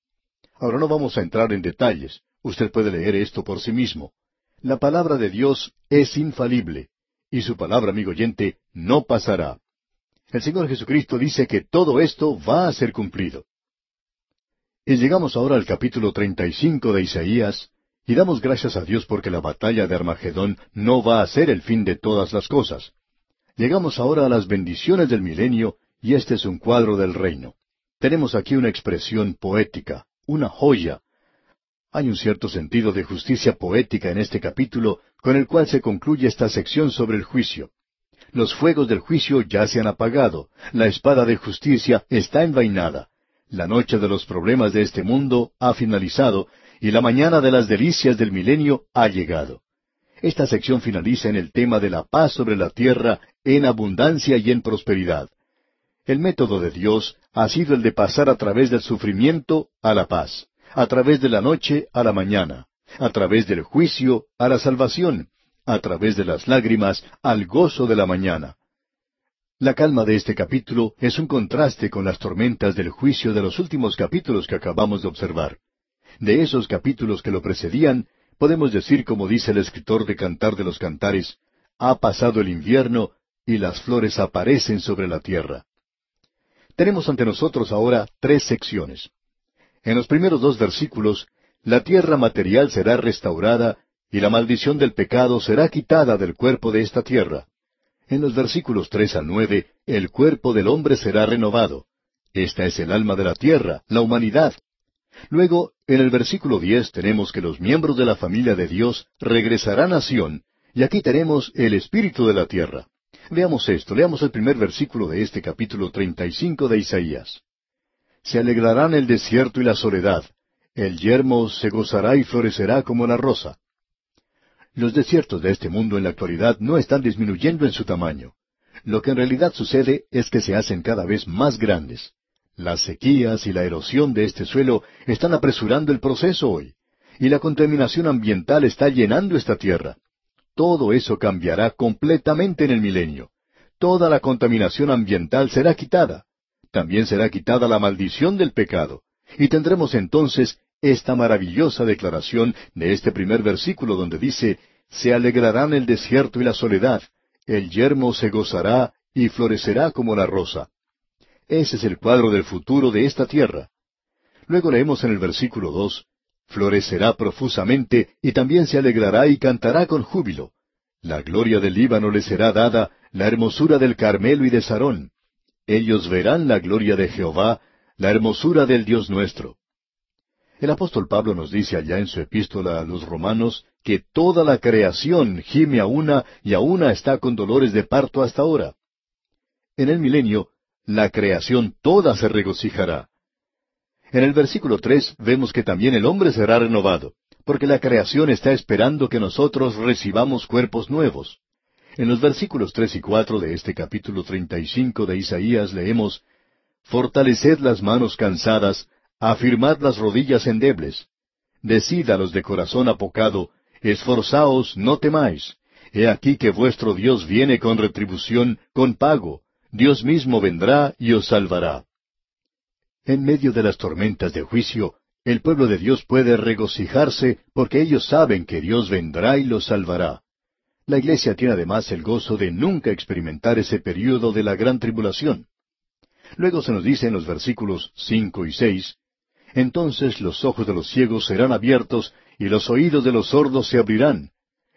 Ahora no vamos a entrar en detalles. Usted puede leer esto por sí mismo. La palabra de Dios es infalible, y su palabra, amigo oyente, no pasará. El Señor Jesucristo dice que todo esto va a ser cumplido. Y llegamos ahora al capítulo treinta y cinco de Isaías, y damos gracias a Dios porque la batalla de Armagedón no va a ser el fin de todas las cosas. Llegamos ahora a las bendiciones del milenio, y este es un cuadro del reino. Tenemos aquí una expresión poética, una joya. Hay un cierto sentido de justicia poética en este capítulo, con el cual se concluye esta sección sobre el juicio. Los fuegos del juicio ya se han apagado, la espada de justicia está envainada, la noche de los problemas de este mundo ha finalizado, y la mañana de las delicias del milenio ha llegado. Esta sección finaliza en el tema de la paz sobre la tierra en abundancia y en prosperidad. El método de Dios ha sido el de pasar a través del sufrimiento a la paz, a través de la noche a la mañana, a través del juicio a la salvación, a través de las lágrimas al gozo de la mañana. La calma de este capítulo es un contraste con las tormentas del juicio de los últimos capítulos que acabamos de observar. De esos capítulos que lo precedían, podemos decir como dice el escritor de Cantar de los Cantares, ha pasado el invierno y las flores aparecen sobre la tierra. Tenemos ante nosotros ahora tres secciones. En los primeros dos versículos, la tierra material será restaurada y la maldición del pecado será quitada del cuerpo de esta tierra. En los versículos tres al nueve, el cuerpo del hombre será renovado. Esta es el alma de la tierra, la humanidad. Luego, en el versículo diez tenemos que los miembros de la familia de Dios regresarán a Sión, y aquí tenemos el espíritu de la tierra. Veamos esto, leamos el primer versículo de este capítulo treinta y cinco de Isaías. Se alegrarán el desierto y la soledad, el yermo se gozará y florecerá como la rosa. Los desiertos de este mundo en la actualidad no están disminuyendo en su tamaño. Lo que en realidad sucede es que se hacen cada vez más grandes. Las sequías y la erosión de este suelo están apresurando el proceso hoy, y la contaminación ambiental está llenando esta tierra. Todo eso cambiará completamente en el milenio. toda la contaminación ambiental será quitada. También será quitada la maldición del pecado. Y tendremos entonces esta maravillosa declaración de este primer versículo donde dice, Se alegrarán el desierto y la soledad, el yermo se gozará y florecerá como la rosa. Ese es el cuadro del futuro de esta tierra. Luego leemos en el versículo dos, Florecerá profusamente y también se alegrará y cantará con júbilo. La gloria del Líbano le será dada, la hermosura del Carmelo y de Sarón. Ellos verán la gloria de Jehová, la hermosura del Dios nuestro. El apóstol Pablo nos dice allá en su epístola a los romanos que toda la creación gime a una y a una está con dolores de parto hasta ahora. En el milenio, la creación toda se regocijará. En el versículo tres vemos que también el hombre será renovado, porque la creación está esperando que nosotros recibamos cuerpos nuevos. En los versículos tres y cuatro de este capítulo treinta y cinco de Isaías leemos Fortaleced las manos cansadas, afirmad las rodillas endebles. Decid a los de corazón apocado, esforzaos, no temáis. He aquí que vuestro Dios viene con retribución, con pago. Dios mismo vendrá y os salvará. En medio de las tormentas de juicio, el pueblo de Dios puede regocijarse porque ellos saben que Dios vendrá y los salvará. La iglesia tiene además el gozo de nunca experimentar ese período de la gran tribulación. Luego se nos dice en los versículos cinco y seis, Entonces los ojos de los ciegos serán abiertos y los oídos de los sordos se abrirán.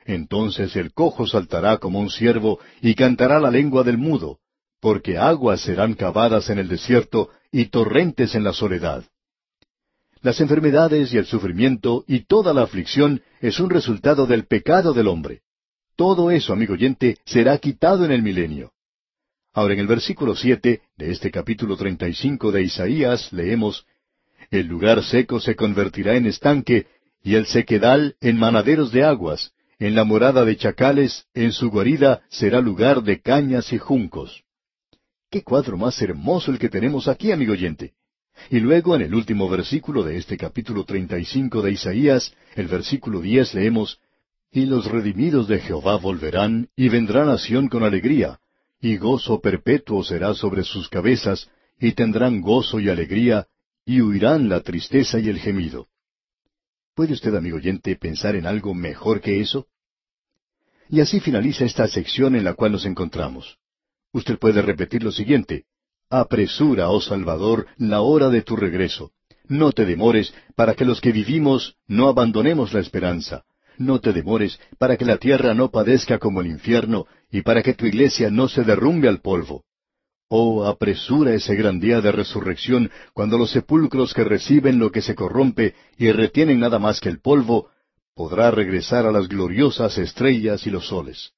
Entonces el cojo saltará como un ciervo y cantará la lengua del mudo, porque aguas serán cavadas en el desierto y torrentes en la soledad. Las enfermedades y el sufrimiento y toda la aflicción es un resultado del pecado del hombre. Todo eso, amigo oyente, será quitado en el milenio. Ahora en el versículo siete de este capítulo treinta y cinco de Isaías leemos El lugar seco se convertirá en estanque, y el sequedal en manaderos de aguas, en la morada de chacales, en su guarida será lugar de cañas y juncos. Qué cuadro más hermoso el que tenemos aquí, amigo oyente. Y luego en el último versículo de este capítulo treinta y cinco de Isaías, el versículo diez leemos Y los redimidos de Jehová volverán, y vendrán a Sión con alegría, y gozo perpetuo será sobre sus cabezas, y tendrán gozo y alegría, y huirán la tristeza y el gemido. ¿Puede usted, amigo oyente, pensar en algo mejor que eso? Y así finaliza esta sección en la cual nos encontramos. Usted puede repetir lo siguiente. Apresura, oh Salvador, la hora de tu regreso. No te demores, para que los que vivimos no abandonemos la esperanza. No te demores, para que la tierra no padezca como el infierno, y para que tu iglesia no se derrumbe al polvo. Oh, apresura ese gran día de resurrección, cuando los sepulcros que reciben lo que se corrompe y retienen nada más que el polvo, podrá regresar a las gloriosas estrellas y los soles.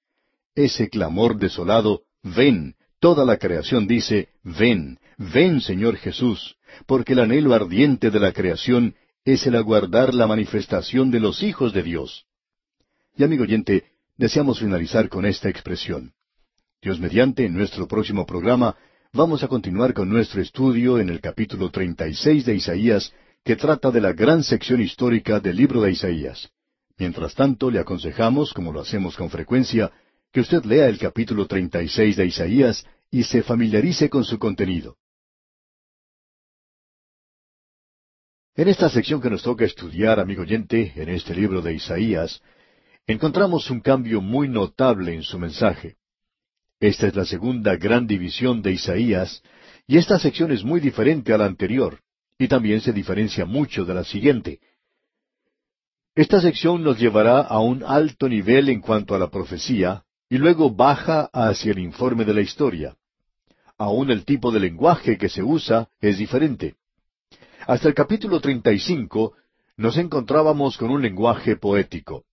Ese clamor desolado Ven, toda la creación dice, ven, ven Señor Jesús, porque el anhelo ardiente de la creación es el aguardar la manifestación de los hijos de Dios. Y amigo oyente, deseamos finalizar con esta expresión. Dios mediante, en nuestro próximo programa, vamos a continuar con nuestro estudio en el capítulo 36 de Isaías, que trata de la gran sección histórica del libro de Isaías. Mientras tanto, le aconsejamos, como lo hacemos con frecuencia, que usted lea el capítulo 36 de Isaías y se familiarice con su contenido. En esta sección que nos toca estudiar, amigo oyente, en este libro de Isaías, encontramos un cambio muy notable en su mensaje. Esta es la segunda gran división de Isaías, y esta sección es muy diferente a la anterior, y también se diferencia mucho de la siguiente. Esta sección nos llevará a un alto nivel en cuanto a la profecía, y luego baja hacia el informe de la historia. Aún el tipo de lenguaje que se usa es diferente. Hasta el capítulo 35 nos encontrábamos con un lenguaje poético.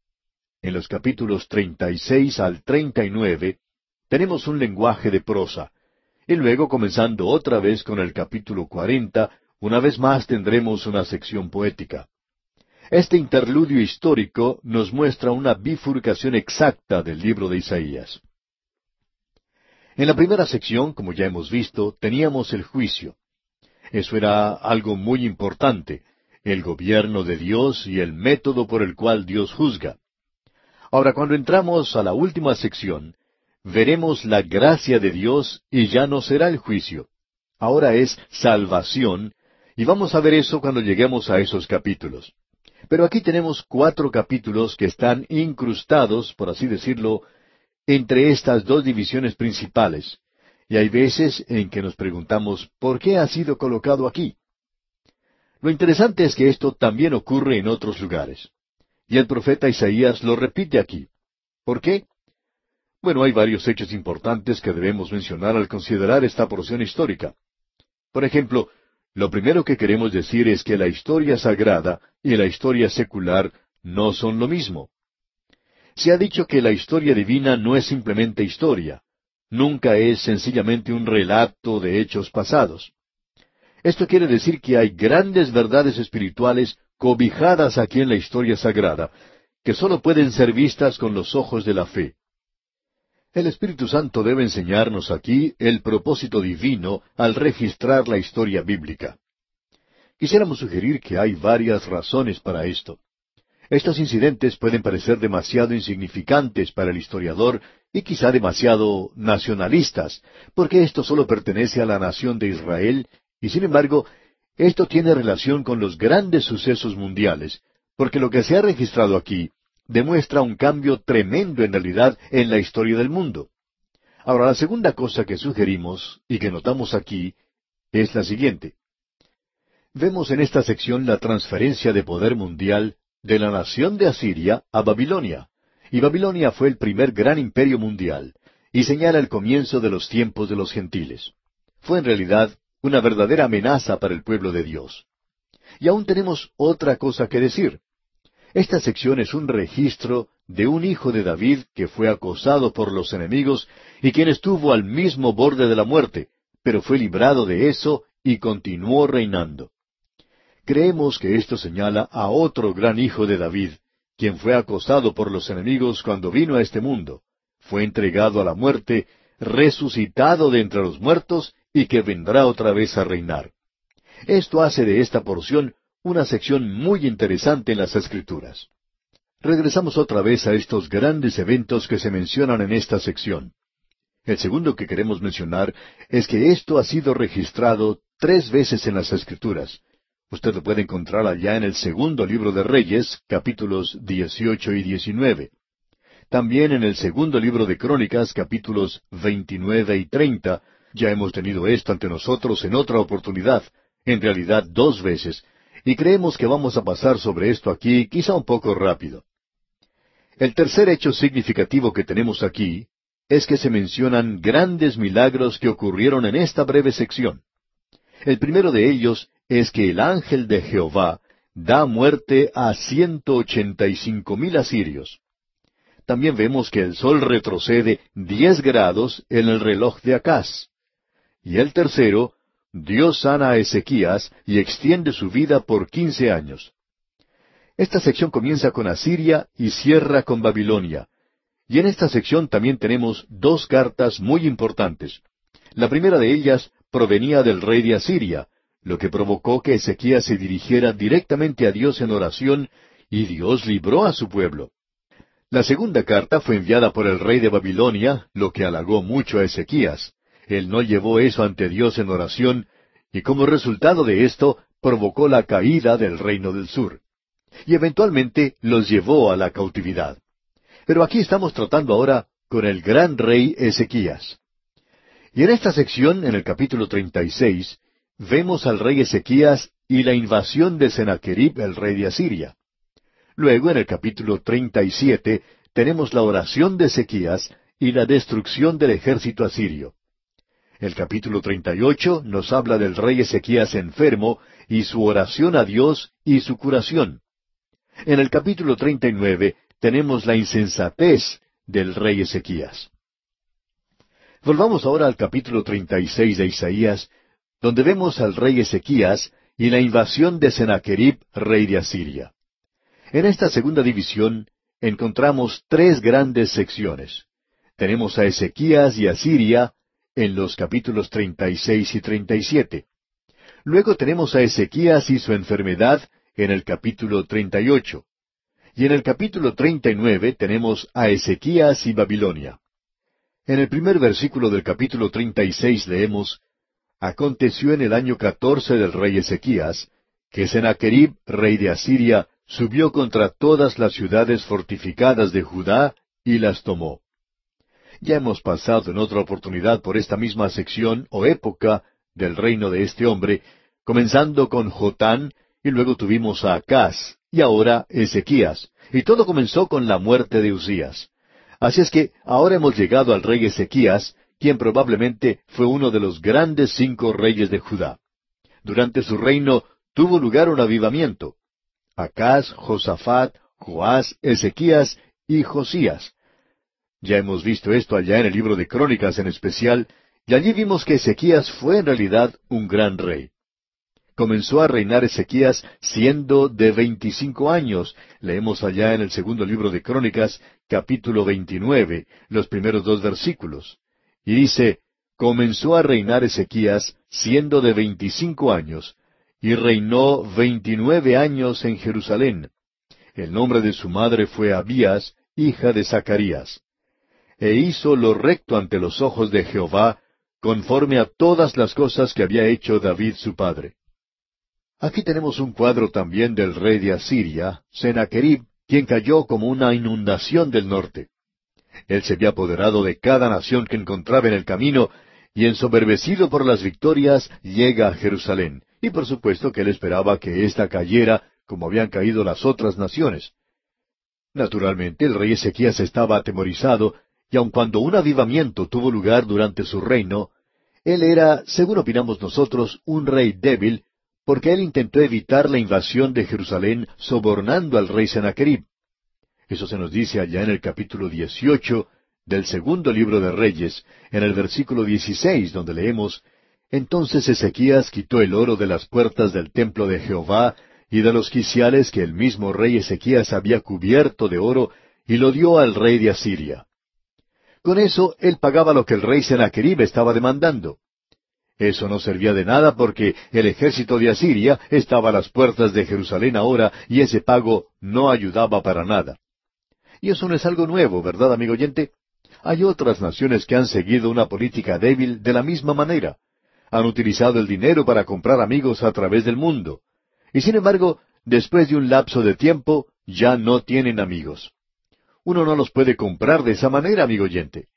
En los capítulos 36 al 39 tenemos un lenguaje de prosa. Y luego, comenzando otra vez con el capítulo 40, una vez más tendremos una sección poética. Este interludio histórico nos muestra una bifurcación exacta del libro de Isaías. En la primera sección, como ya hemos visto, teníamos el juicio. Eso era algo muy importante, el gobierno de Dios y el método por el cual Dios juzga. Ahora, cuando entramos a la última sección, veremos la gracia de Dios y ya no será el juicio. Ahora es salvación, y vamos a ver eso cuando lleguemos a esos capítulos. Pero aquí tenemos cuatro capítulos que están incrustados, por así decirlo, entre estas dos divisiones principales, y hay veces en que nos preguntamos ¿por qué ha sido colocado aquí? Lo interesante es que esto también ocurre en otros lugares. Y el profeta Isaías lo repite aquí. ¿Por qué? Bueno, hay varios hechos importantes que debemos mencionar al considerar esta porción histórica. Por ejemplo, lo primero que queremos decir es que la historia sagrada y la historia secular no son lo mismo. Se ha dicho que la historia divina no es simplemente historia, nunca es sencillamente un relato de hechos pasados. Esto quiere decir que hay grandes verdades espirituales cobijadas aquí en la historia sagrada, que sólo pueden ser vistas con los ojos de la fe. El Espíritu Santo debe enseñarnos aquí el propósito divino al registrar la historia bíblica. Quisiéramos sugerir que hay varias razones para esto. Estos incidentes pueden parecer demasiado insignificantes para el historiador y quizá demasiado nacionalistas, porque esto solo pertenece a la nación de Israel, y sin embargo, esto tiene relación con los grandes sucesos mundiales, porque lo que se ha registrado aquí demuestra un cambio tremendo en realidad en la historia del mundo. Ahora, la segunda cosa que sugerimos y que notamos aquí es la siguiente. Vemos en esta sección la transferencia de poder mundial de la nación de Asiria a Babilonia. Y Babilonia fue el primer gran imperio mundial, y señala el comienzo de los tiempos de los gentiles. Fue en realidad una verdadera amenaza para el pueblo de Dios. Y aún tenemos otra cosa que decir. Esta sección es un registro de un hijo de David que fue acosado por los enemigos y quien estuvo al mismo borde de la muerte, pero fue librado de eso y continuó reinando. Creemos que esto señala a otro gran hijo de David, quien fue acosado por los enemigos cuando vino a este mundo, fue entregado a la muerte, resucitado de entre los muertos y que vendrá otra vez a reinar. Esto hace de esta porción una sección muy interesante en las Escrituras. Regresamos otra vez a estos grandes eventos que se mencionan en esta sección. El segundo que queremos mencionar es que esto ha sido registrado tres veces en las Escrituras, Usted lo puede encontrar allá en el segundo libro de Reyes, capítulos 18 y 19. También en el segundo libro de Crónicas, capítulos 29 y 30. Ya hemos tenido esto ante nosotros en otra oportunidad, en realidad dos veces, y creemos que vamos a pasar sobre esto aquí quizá un poco rápido. El tercer hecho significativo que tenemos aquí es que se mencionan grandes milagros que ocurrieron en esta breve sección. El primero de ellos es que el ángel de Jehová da muerte a ciento ochenta y cinco mil asirios. También vemos que el sol retrocede diez grados en el reloj de Acaz. Y el tercero, Dios sana a Ezequías y extiende su vida por quince años. Esta sección comienza con Asiria y cierra con Babilonia. Y en esta sección también tenemos dos cartas muy importantes. La primera de ellas provenía del rey de Asiria, lo que provocó que Ezequías se dirigiera directamente a Dios en oración, y Dios libró a su pueblo. La segunda carta fue enviada por el rey de Babilonia, lo que halagó mucho a Ezequías. Él no llevó eso ante Dios en oración, y como resultado de esto provocó la caída del reino del sur. Y eventualmente los llevó a la cautividad. Pero aquí estamos tratando ahora con el gran rey Ezequías. Y en esta sección, en el capítulo 36, vemos al rey Ezequías y la invasión de Sennacherib, el rey de Asiria. Luego, en el capítulo 37, tenemos la oración de Ezequías y la destrucción del ejército asirio. El capítulo 38 nos habla del rey Ezequías enfermo y su oración a Dios y su curación. En el capítulo 39 tenemos la insensatez del rey Ezequías. Volvamos ahora al capítulo 36 de Isaías donde vemos al rey Ezequías y la invasión de Sennacherib, rey de Asiria. En esta segunda división encontramos tres grandes secciones. Tenemos a Ezequías y Asiria en los capítulos 36 y 37. Luego tenemos a Ezequías y su enfermedad en el capítulo 38. Y en el capítulo 39 tenemos a Ezequías y Babilonia. En el primer versículo del capítulo treinta y seis leemos Aconteció en el año catorce del rey Ezequías, que Sennacherib, rey de Asiria, subió contra todas las ciudades fortificadas de Judá y las tomó. Ya hemos pasado en otra oportunidad por esta misma sección o época del reino de este hombre, comenzando con Jotán, y luego tuvimos a Acaz, y ahora Ezequías, y todo comenzó con la muerte de Usías. Así es que ahora hemos llegado al rey Ezequías, quien probablemente fue uno de los grandes cinco reyes de Judá. Durante su reino tuvo lugar un avivamiento. Acaz, Josafat, Joás, Ezequías y Josías. Ya hemos visto esto allá en el libro de Crónicas en especial, y allí vimos que Ezequías fue en realidad un gran rey. Comenzó a reinar Ezequías siendo de veinticinco años. Leemos allá en el segundo libro de Crónicas, capítulo veintinueve, los primeros dos versículos. Y dice, comenzó a reinar Ezequías siendo de veinticinco años, y reinó veintinueve años en Jerusalén. El nombre de su madre fue Abías, hija de Zacarías. E hizo lo recto ante los ojos de Jehová, conforme a todas las cosas que había hecho David su padre. Aquí tenemos un cuadro también del rey de Asiria, Sennacherib, quien cayó como una inundación del norte. Él se había apoderado de cada nación que encontraba en el camino, y ensoberbecido por las victorias, llega a Jerusalén. Y por supuesto que él esperaba que ésta cayera como habían caído las otras naciones. Naturalmente el rey Ezequías estaba atemorizado, y aun cuando un avivamiento tuvo lugar durante su reino, él era, según opinamos nosotros, un rey débil, porque él intentó evitar la invasión de Jerusalén sobornando al rey Sennacherib. Eso se nos dice allá en el capítulo 18 del segundo libro de Reyes, en el versículo 16, donde leemos, Entonces Ezequías quitó el oro de las puertas del templo de Jehová y de los quiciales que el mismo rey Ezequías había cubierto de oro, y lo dio al rey de Asiria. Con eso él pagaba lo que el rey Sennacherib estaba demandando. Eso no servía de nada porque el ejército de Asiria estaba a las puertas de Jerusalén ahora y ese pago no ayudaba para nada. Y eso no es algo nuevo, ¿verdad, amigo oyente? Hay otras naciones que han seguido una política débil de la misma manera. Han utilizado el dinero para comprar amigos a través del mundo. Y sin embargo, después de un lapso de tiempo, ya no tienen amigos. Uno no los puede comprar de esa manera, amigo oyente.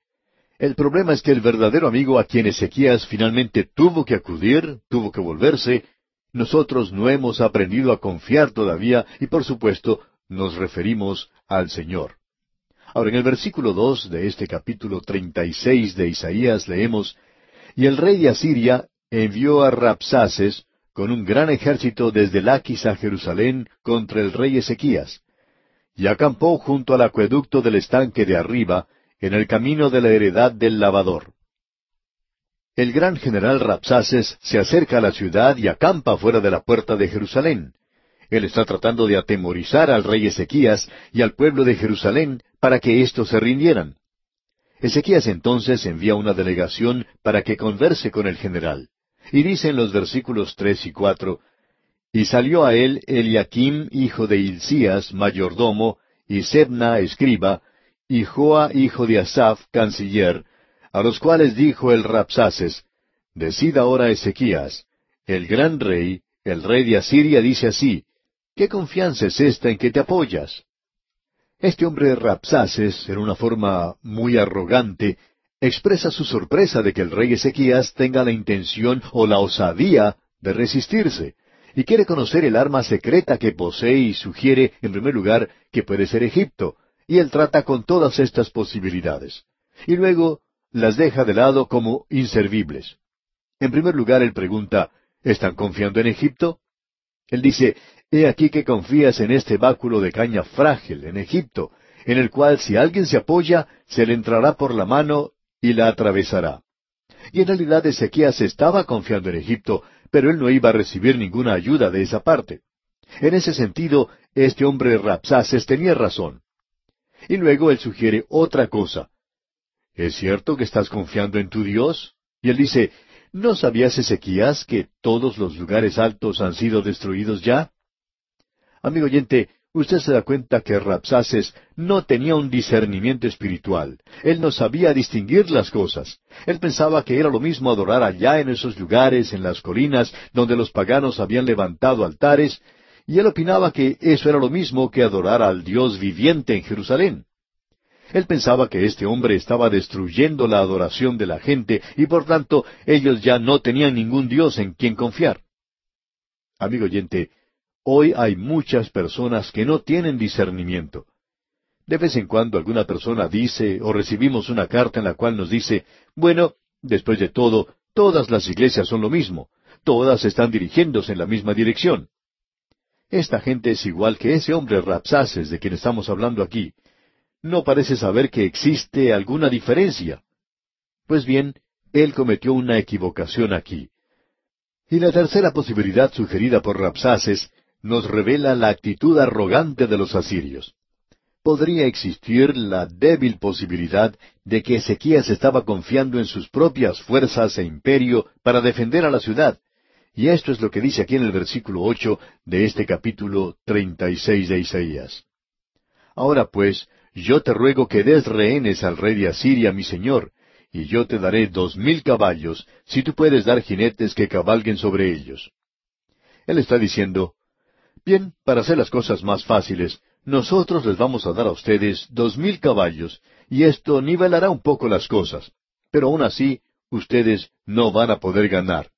El problema es que el verdadero amigo a quien Ezequías finalmente tuvo que acudir, tuvo que volverse, nosotros no hemos aprendido a confiar todavía y por supuesto nos referimos al Señor. Ahora en el versículo dos de este capítulo treinta y seis de Isaías leemos Y el rey de Asiria envió a Rapsaces con un gran ejército desde Laquis a Jerusalén contra el rey Ezequías y acampó junto al acueducto del estanque de arriba, en el camino de la heredad del lavador. El gran general Rapsaces se acerca a la ciudad y acampa fuera de la puerta de Jerusalén. Él está tratando de atemorizar al rey Ezequías y al pueblo de Jerusalén para que éstos se rindieran. Ezequías entonces envía una delegación para que converse con el general. Y dice en los versículos tres y cuatro, y salió a él Eliakim, hijo de Hilcías, mayordomo, y Sebna, escriba, y Joa, hijo de Asaph, canciller, a los cuales dijo el Rapsaces, Decid ahora Ezequías, el gran rey, el rey de Asiria, dice así, ¿qué confianza es esta en que te apoyas? Este hombre Rapsaces, en una forma muy arrogante, expresa su sorpresa de que el rey Ezequías tenga la intención o la osadía de resistirse y quiere conocer el arma secreta que posee y sugiere, en primer lugar, que puede ser Egipto, y él trata con todas estas posibilidades. Y luego las deja de lado como inservibles. En primer lugar, él pregunta, ¿están confiando en Egipto? Él dice, He aquí que confías en este báculo de caña frágil, en Egipto, en el cual si alguien se apoya, se le entrará por la mano y la atravesará. Y en realidad Ezequías estaba confiando en Egipto, pero él no iba a recibir ninguna ayuda de esa parte. En ese sentido, este hombre Rapsaces tenía razón. Y luego él sugiere otra cosa. ¿Es cierto que estás confiando en tu Dios? Y él dice, ¿no sabías Ezequías que todos los lugares altos han sido destruidos ya? Amigo oyente, usted se da cuenta que Rapsaces no tenía un discernimiento espiritual. Él no sabía distinguir las cosas. Él pensaba que era lo mismo adorar allá en esos lugares, en las colinas, donde los paganos habían levantado altares, y él opinaba que eso era lo mismo que adorar al Dios viviente en Jerusalén. Él pensaba que este hombre estaba destruyendo la adoración de la gente y por tanto ellos ya no tenían ningún Dios en quien confiar. Amigo oyente, hoy hay muchas personas que no tienen discernimiento. De vez en cuando alguna persona dice o recibimos una carta en la cual nos dice, bueno, después de todo, todas las iglesias son lo mismo, todas están dirigiéndose en la misma dirección. Esta gente es igual que ese hombre Rapsaces de quien estamos hablando aquí no parece saber que existe alguna diferencia. Pues bien, él cometió una equivocación aquí. Y la tercera posibilidad sugerida por Rapsaces nos revela la actitud arrogante de los asirios. Podría existir la débil posibilidad de que Ezequías estaba confiando en sus propias fuerzas e imperio para defender a la ciudad, y esto es lo que dice aquí en el versículo ocho de este capítulo treinta y seis de Isaías. Ahora pues, yo te ruego que des rehenes al rey de Asiria, mi señor, y yo te daré dos mil caballos, si tú puedes dar jinetes que cabalguen sobre ellos. Él está diciendo, bien, para hacer las cosas más fáciles, nosotros les vamos a dar a ustedes dos mil caballos, y esto nivelará un poco las cosas, pero aún así, ustedes no van a poder ganar.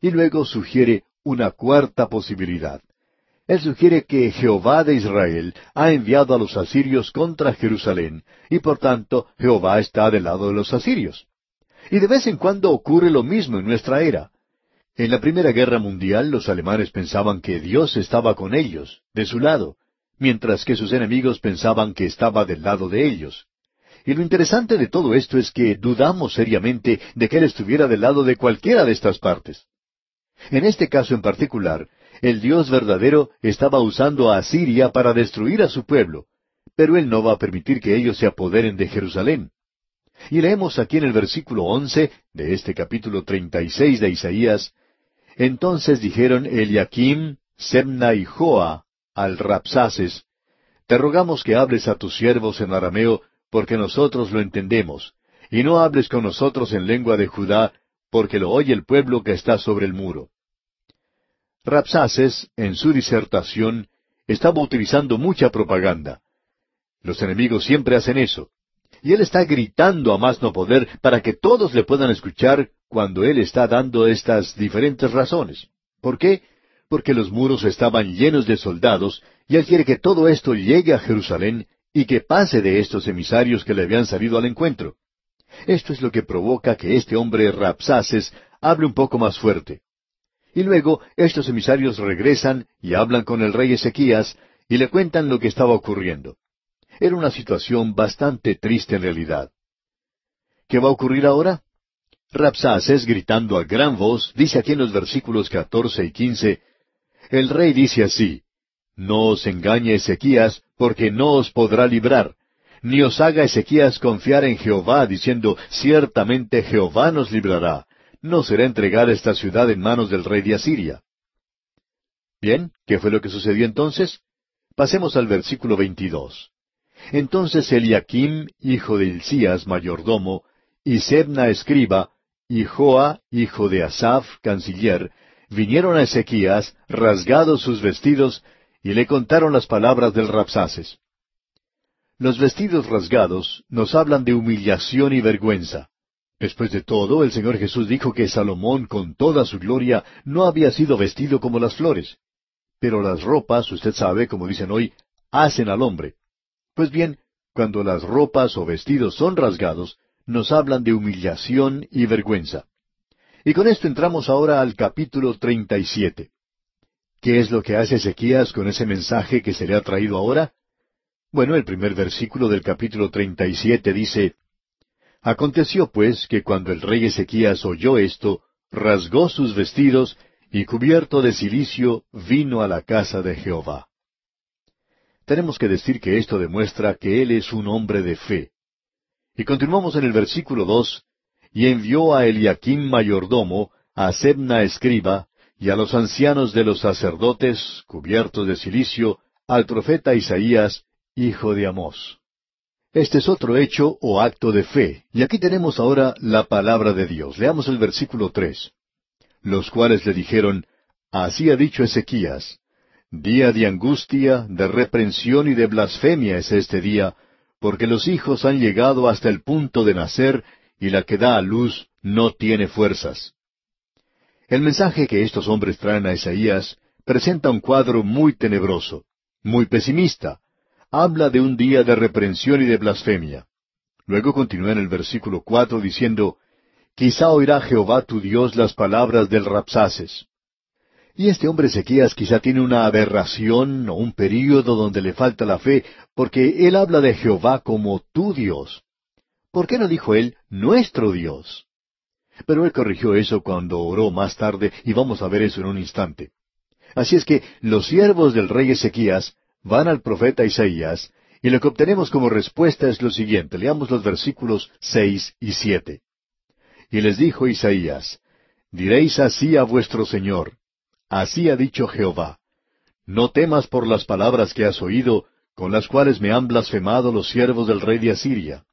Y luego sugiere una cuarta posibilidad. Él sugiere que Jehová de Israel ha enviado a los asirios contra Jerusalén, y por tanto Jehová está del lado de los asirios. Y de vez en cuando ocurre lo mismo en nuestra era. En la Primera Guerra Mundial los alemanes pensaban que Dios estaba con ellos, de su lado, mientras que sus enemigos pensaban que estaba del lado de ellos. Y lo interesante de todo esto es que dudamos seriamente de que Él estuviera del lado de cualquiera de estas partes. En este caso en particular, el Dios verdadero estaba usando a Asiria para destruir a su pueblo, pero Él no va a permitir que ellos se apoderen de Jerusalén. Y leemos aquí en el versículo once de este capítulo treinta y seis de Isaías, Entonces dijeron Eliakim, Semna y Joa al Rapsaces, Te rogamos que hables a tus siervos en arameo, porque nosotros lo entendemos, y no hables con nosotros en lengua de Judá, porque lo oye el pueblo que está sobre el muro. Rapsaces, en su disertación, estaba utilizando mucha propaganda. Los enemigos siempre hacen eso. Y él está gritando a más no poder para que todos le puedan escuchar cuando él está dando estas diferentes razones. ¿Por qué? Porque los muros estaban llenos de soldados y él quiere que todo esto llegue a Jerusalén y que pase de estos emisarios que le habían salido al encuentro. Esto es lo que provoca que este hombre Rapsaces hable un poco más fuerte. Y luego estos emisarios regresan y hablan con el rey Ezequías y le cuentan lo que estaba ocurriendo. Era una situación bastante triste en realidad. ¿Qué va a ocurrir ahora? Rapsaces, gritando a gran voz, dice aquí en los versículos catorce y quince, El rey dice así, No os engañe Ezequías, porque no os podrá librar, ni os haga Ezequías confiar en Jehová, diciendo, Ciertamente Jehová nos librará, no será entregada esta ciudad en manos del rey de Asiria. Bien, ¿qué fue lo que sucedió entonces? Pasemos al versículo 22. Entonces Eliakim, hijo de Hilcías, mayordomo, y Sebna, escriba, y Joa, hijo de Asaph, canciller, vinieron a Ezequías, rasgados sus vestidos, y le contaron las palabras del Rapsaces. Los vestidos rasgados nos hablan de humillación y vergüenza. Después de todo, el Señor Jesús dijo que Salomón, con toda su gloria, no había sido vestido como las flores. Pero las ropas, usted sabe, como dicen hoy, hacen al hombre. Pues bien, cuando las ropas o vestidos son rasgados, nos hablan de humillación y vergüenza. Y con esto entramos ahora al capítulo treinta y siete. ¿Qué es lo que hace Ezequías con ese mensaje que se le ha traído ahora? Bueno, el primer versículo del capítulo treinta y siete dice, Aconteció pues que cuando el rey Ezequías oyó esto, rasgó sus vestidos y cubierto de cilicio vino a la casa de Jehová. Tenemos que decir que esto demuestra que él es un hombre de fe. Y continuamos en el versículo dos, y envió a Eliakim mayordomo, a Sebna escriba, y a los ancianos de los sacerdotes, cubiertos de cilicio, al profeta Isaías, hijo de Amós. Este es otro hecho o acto de fe, y aquí tenemos ahora la palabra de Dios. Leamos el versículo tres. Los cuales le dijeron, Así ha dicho Ezequías, Día de angustia, de reprensión y de blasfemia es este día, porque los hijos han llegado hasta el punto de nacer, y la que da a luz no tiene fuerzas. El mensaje que estos hombres traen a Isaías presenta un cuadro muy tenebroso, muy pesimista. Habla de un día de reprensión y de blasfemia. Luego continúa en el versículo cuatro diciendo, Quizá oirá Jehová tu Dios las palabras del Rapsaces. Y este hombre Ezequías quizá tiene una aberración o un período donde le falta la fe, porque él habla de Jehová como tu Dios. ¿Por qué no dijo él nuestro Dios? Pero él corrigió eso cuando oró más tarde, y vamos a ver eso en un instante. Así es que los siervos del rey Ezequías van al profeta Isaías, y lo que obtenemos como respuesta es lo siguiente. Leamos los versículos seis y siete. Y les dijo Isaías, Diréis así a vuestro Señor, así ha dicho Jehová, No temas por las palabras que has oído, con las cuales me han blasfemado los siervos del rey de Asiria.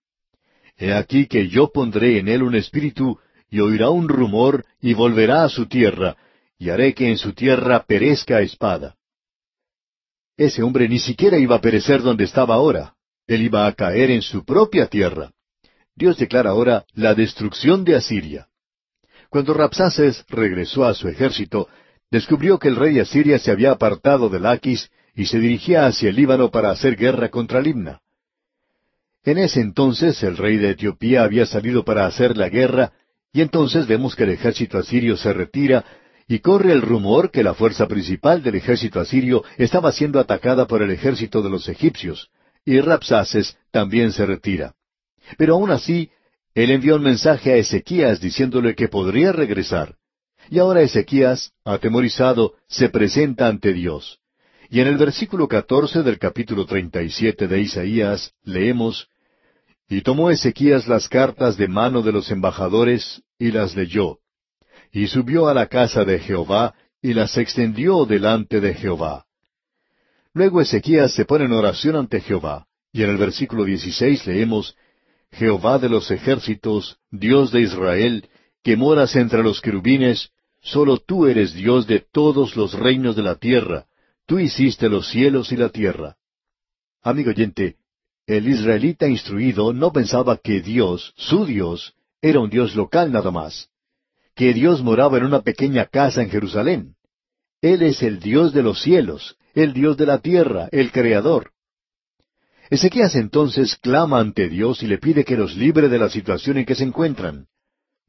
He aquí que yo pondré en él un espíritu, y oirá un rumor, y volverá a su tierra, y haré que en su tierra perezca espada. Ese hombre ni siquiera iba a perecer donde estaba ahora. Él iba a caer en su propia tierra. Dios declara ahora la destrucción de Asiria. Cuando Rapsaces regresó a su ejército, descubrió que el rey Asiria se había apartado de Laquis y se dirigía hacia el Líbano para hacer guerra contra Limna. En ese entonces el rey de Etiopía había salido para hacer la guerra, y entonces vemos que el ejército asirio se retira, y corre el rumor que la fuerza principal del ejército asirio estaba siendo atacada por el ejército de los egipcios, y Rapsaces también se retira. Pero aún así, él envió un mensaje a Ezequías diciéndole que podría regresar. Y ahora Ezequías, atemorizado, se presenta ante Dios. Y en el versículo catorce del capítulo treinta y siete de Isaías leemos y tomó Ezequías las cartas de mano de los embajadores y las leyó. Y subió a la casa de Jehová y las extendió delante de Jehová. Luego Ezequías se pone en oración ante Jehová, y en el versículo 16 leemos, Jehová de los ejércitos, Dios de Israel, que moras entre los querubines, solo tú eres Dios de todos los reinos de la tierra, tú hiciste los cielos y la tierra. Amigo oyente, el israelita instruido no pensaba que Dios, su Dios, era un Dios local nada más, que Dios moraba en una pequeña casa en Jerusalén. Él es el Dios de los cielos, el Dios de la tierra, el Creador. Ezequías entonces clama ante Dios y le pide que los libre de la situación en que se encuentran.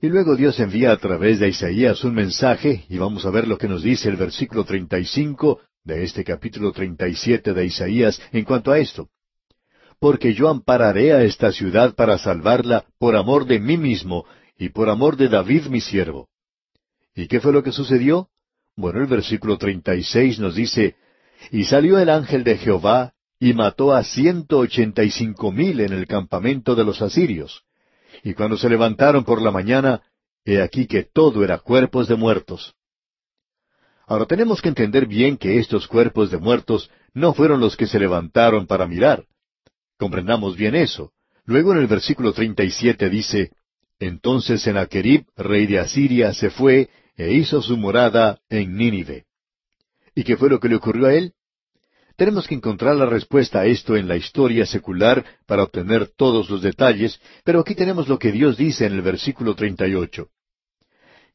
Y luego Dios envía a través de Isaías un mensaje, y vamos a ver lo que nos dice el versículo 35 de este capítulo 37 de Isaías en cuanto a esto porque yo ampararé a esta ciudad para salvarla por amor de mí mismo y por amor de David mi siervo. ¿Y qué fue lo que sucedió? Bueno, el versículo 36 nos dice, Y salió el ángel de Jehová y mató a ciento ochenta y cinco mil en el campamento de los asirios. Y cuando se levantaron por la mañana, he aquí que todo era cuerpos de muertos. Ahora tenemos que entender bien que estos cuerpos de muertos no fueron los que se levantaron para mirar. Comprendamos bien eso. Luego en el versículo 37 dice, Entonces Sennacherib, rey de Asiria, se fue e hizo su morada en Nínive. ¿Y qué fue lo que le ocurrió a él? Tenemos que encontrar la respuesta a esto en la historia secular para obtener todos los detalles, pero aquí tenemos lo que Dios dice en el versículo 38.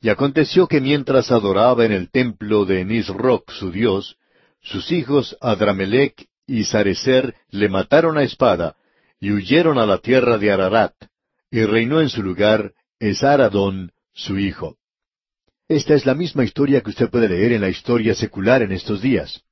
Y aconteció que mientras adoraba en el templo de Nisroch su Dios, sus hijos Adramelech y Sarecer le mataron a espada, y huyeron a la tierra de Ararat, y reinó en su lugar Esaradón, su hijo. Esta es la misma historia que usted puede leer en la historia secular en estos días.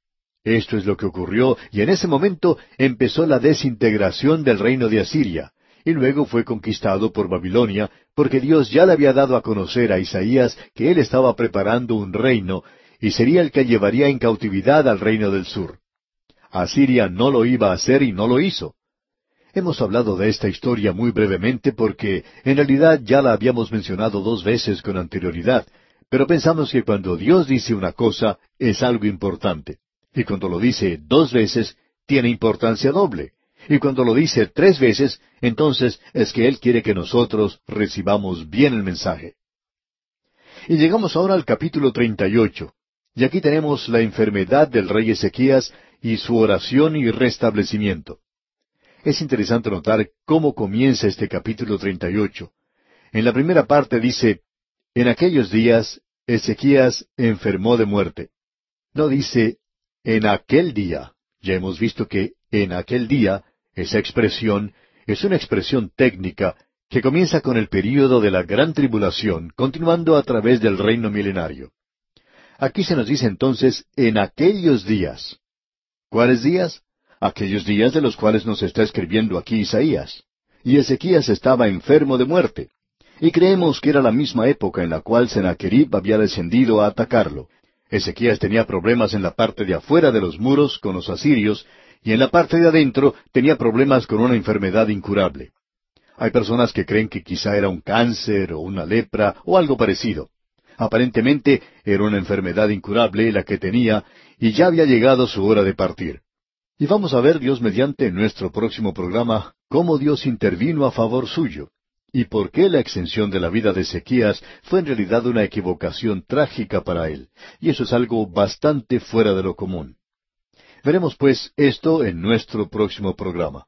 Esto es lo que ocurrió, y en ese momento empezó la desintegración del reino de Asiria, y luego fue conquistado por Babilonia, porque Dios ya le había dado a conocer a Isaías que él estaba preparando un reino, y sería el que llevaría en cautividad al reino del sur. Asiria no lo iba a hacer y no lo hizo. Hemos hablado de esta historia muy brevemente porque en realidad ya la habíamos mencionado dos veces con anterioridad, pero pensamos que cuando Dios dice una cosa es algo importante. Y cuando lo dice dos veces, tiene importancia doble. Y cuando lo dice tres veces, entonces es que Él quiere que nosotros recibamos bien el mensaje. Y llegamos ahora al capítulo 38. Y aquí tenemos la enfermedad del rey Ezequías y su oración y restablecimiento. Es interesante notar cómo comienza este capítulo 38. En la primera parte dice, En aquellos días Ezequías enfermó de muerte. No dice, en aquel día. Ya hemos visto que en aquel día, esa expresión, es una expresión técnica que comienza con el período de la gran tribulación, continuando a través del reino milenario. Aquí se nos dice entonces, en aquellos días. ¿Cuáles días? Aquellos días de los cuales nos está escribiendo aquí Isaías. Y Ezequías estaba enfermo de muerte. Y creemos que era la misma época en la cual Sennacherib había descendido a atacarlo. Ezequías tenía problemas en la parte de afuera de los muros con los asirios, y en la parte de adentro tenía problemas con una enfermedad incurable. Hay personas que creen que quizá era un cáncer o una lepra o algo parecido. Aparentemente era una enfermedad incurable la que tenía y ya había llegado su hora de partir. Y vamos a ver Dios mediante nuestro próximo programa cómo Dios intervino a favor suyo y por qué la extensión de la vida de Ezequías fue en realidad una equivocación trágica para él. Y eso es algo bastante fuera de lo común. Veremos pues esto en nuestro próximo programa.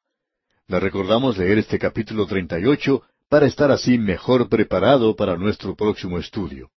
Le recordamos leer este capítulo 38 para estar así mejor preparado para nuestro próximo estudio.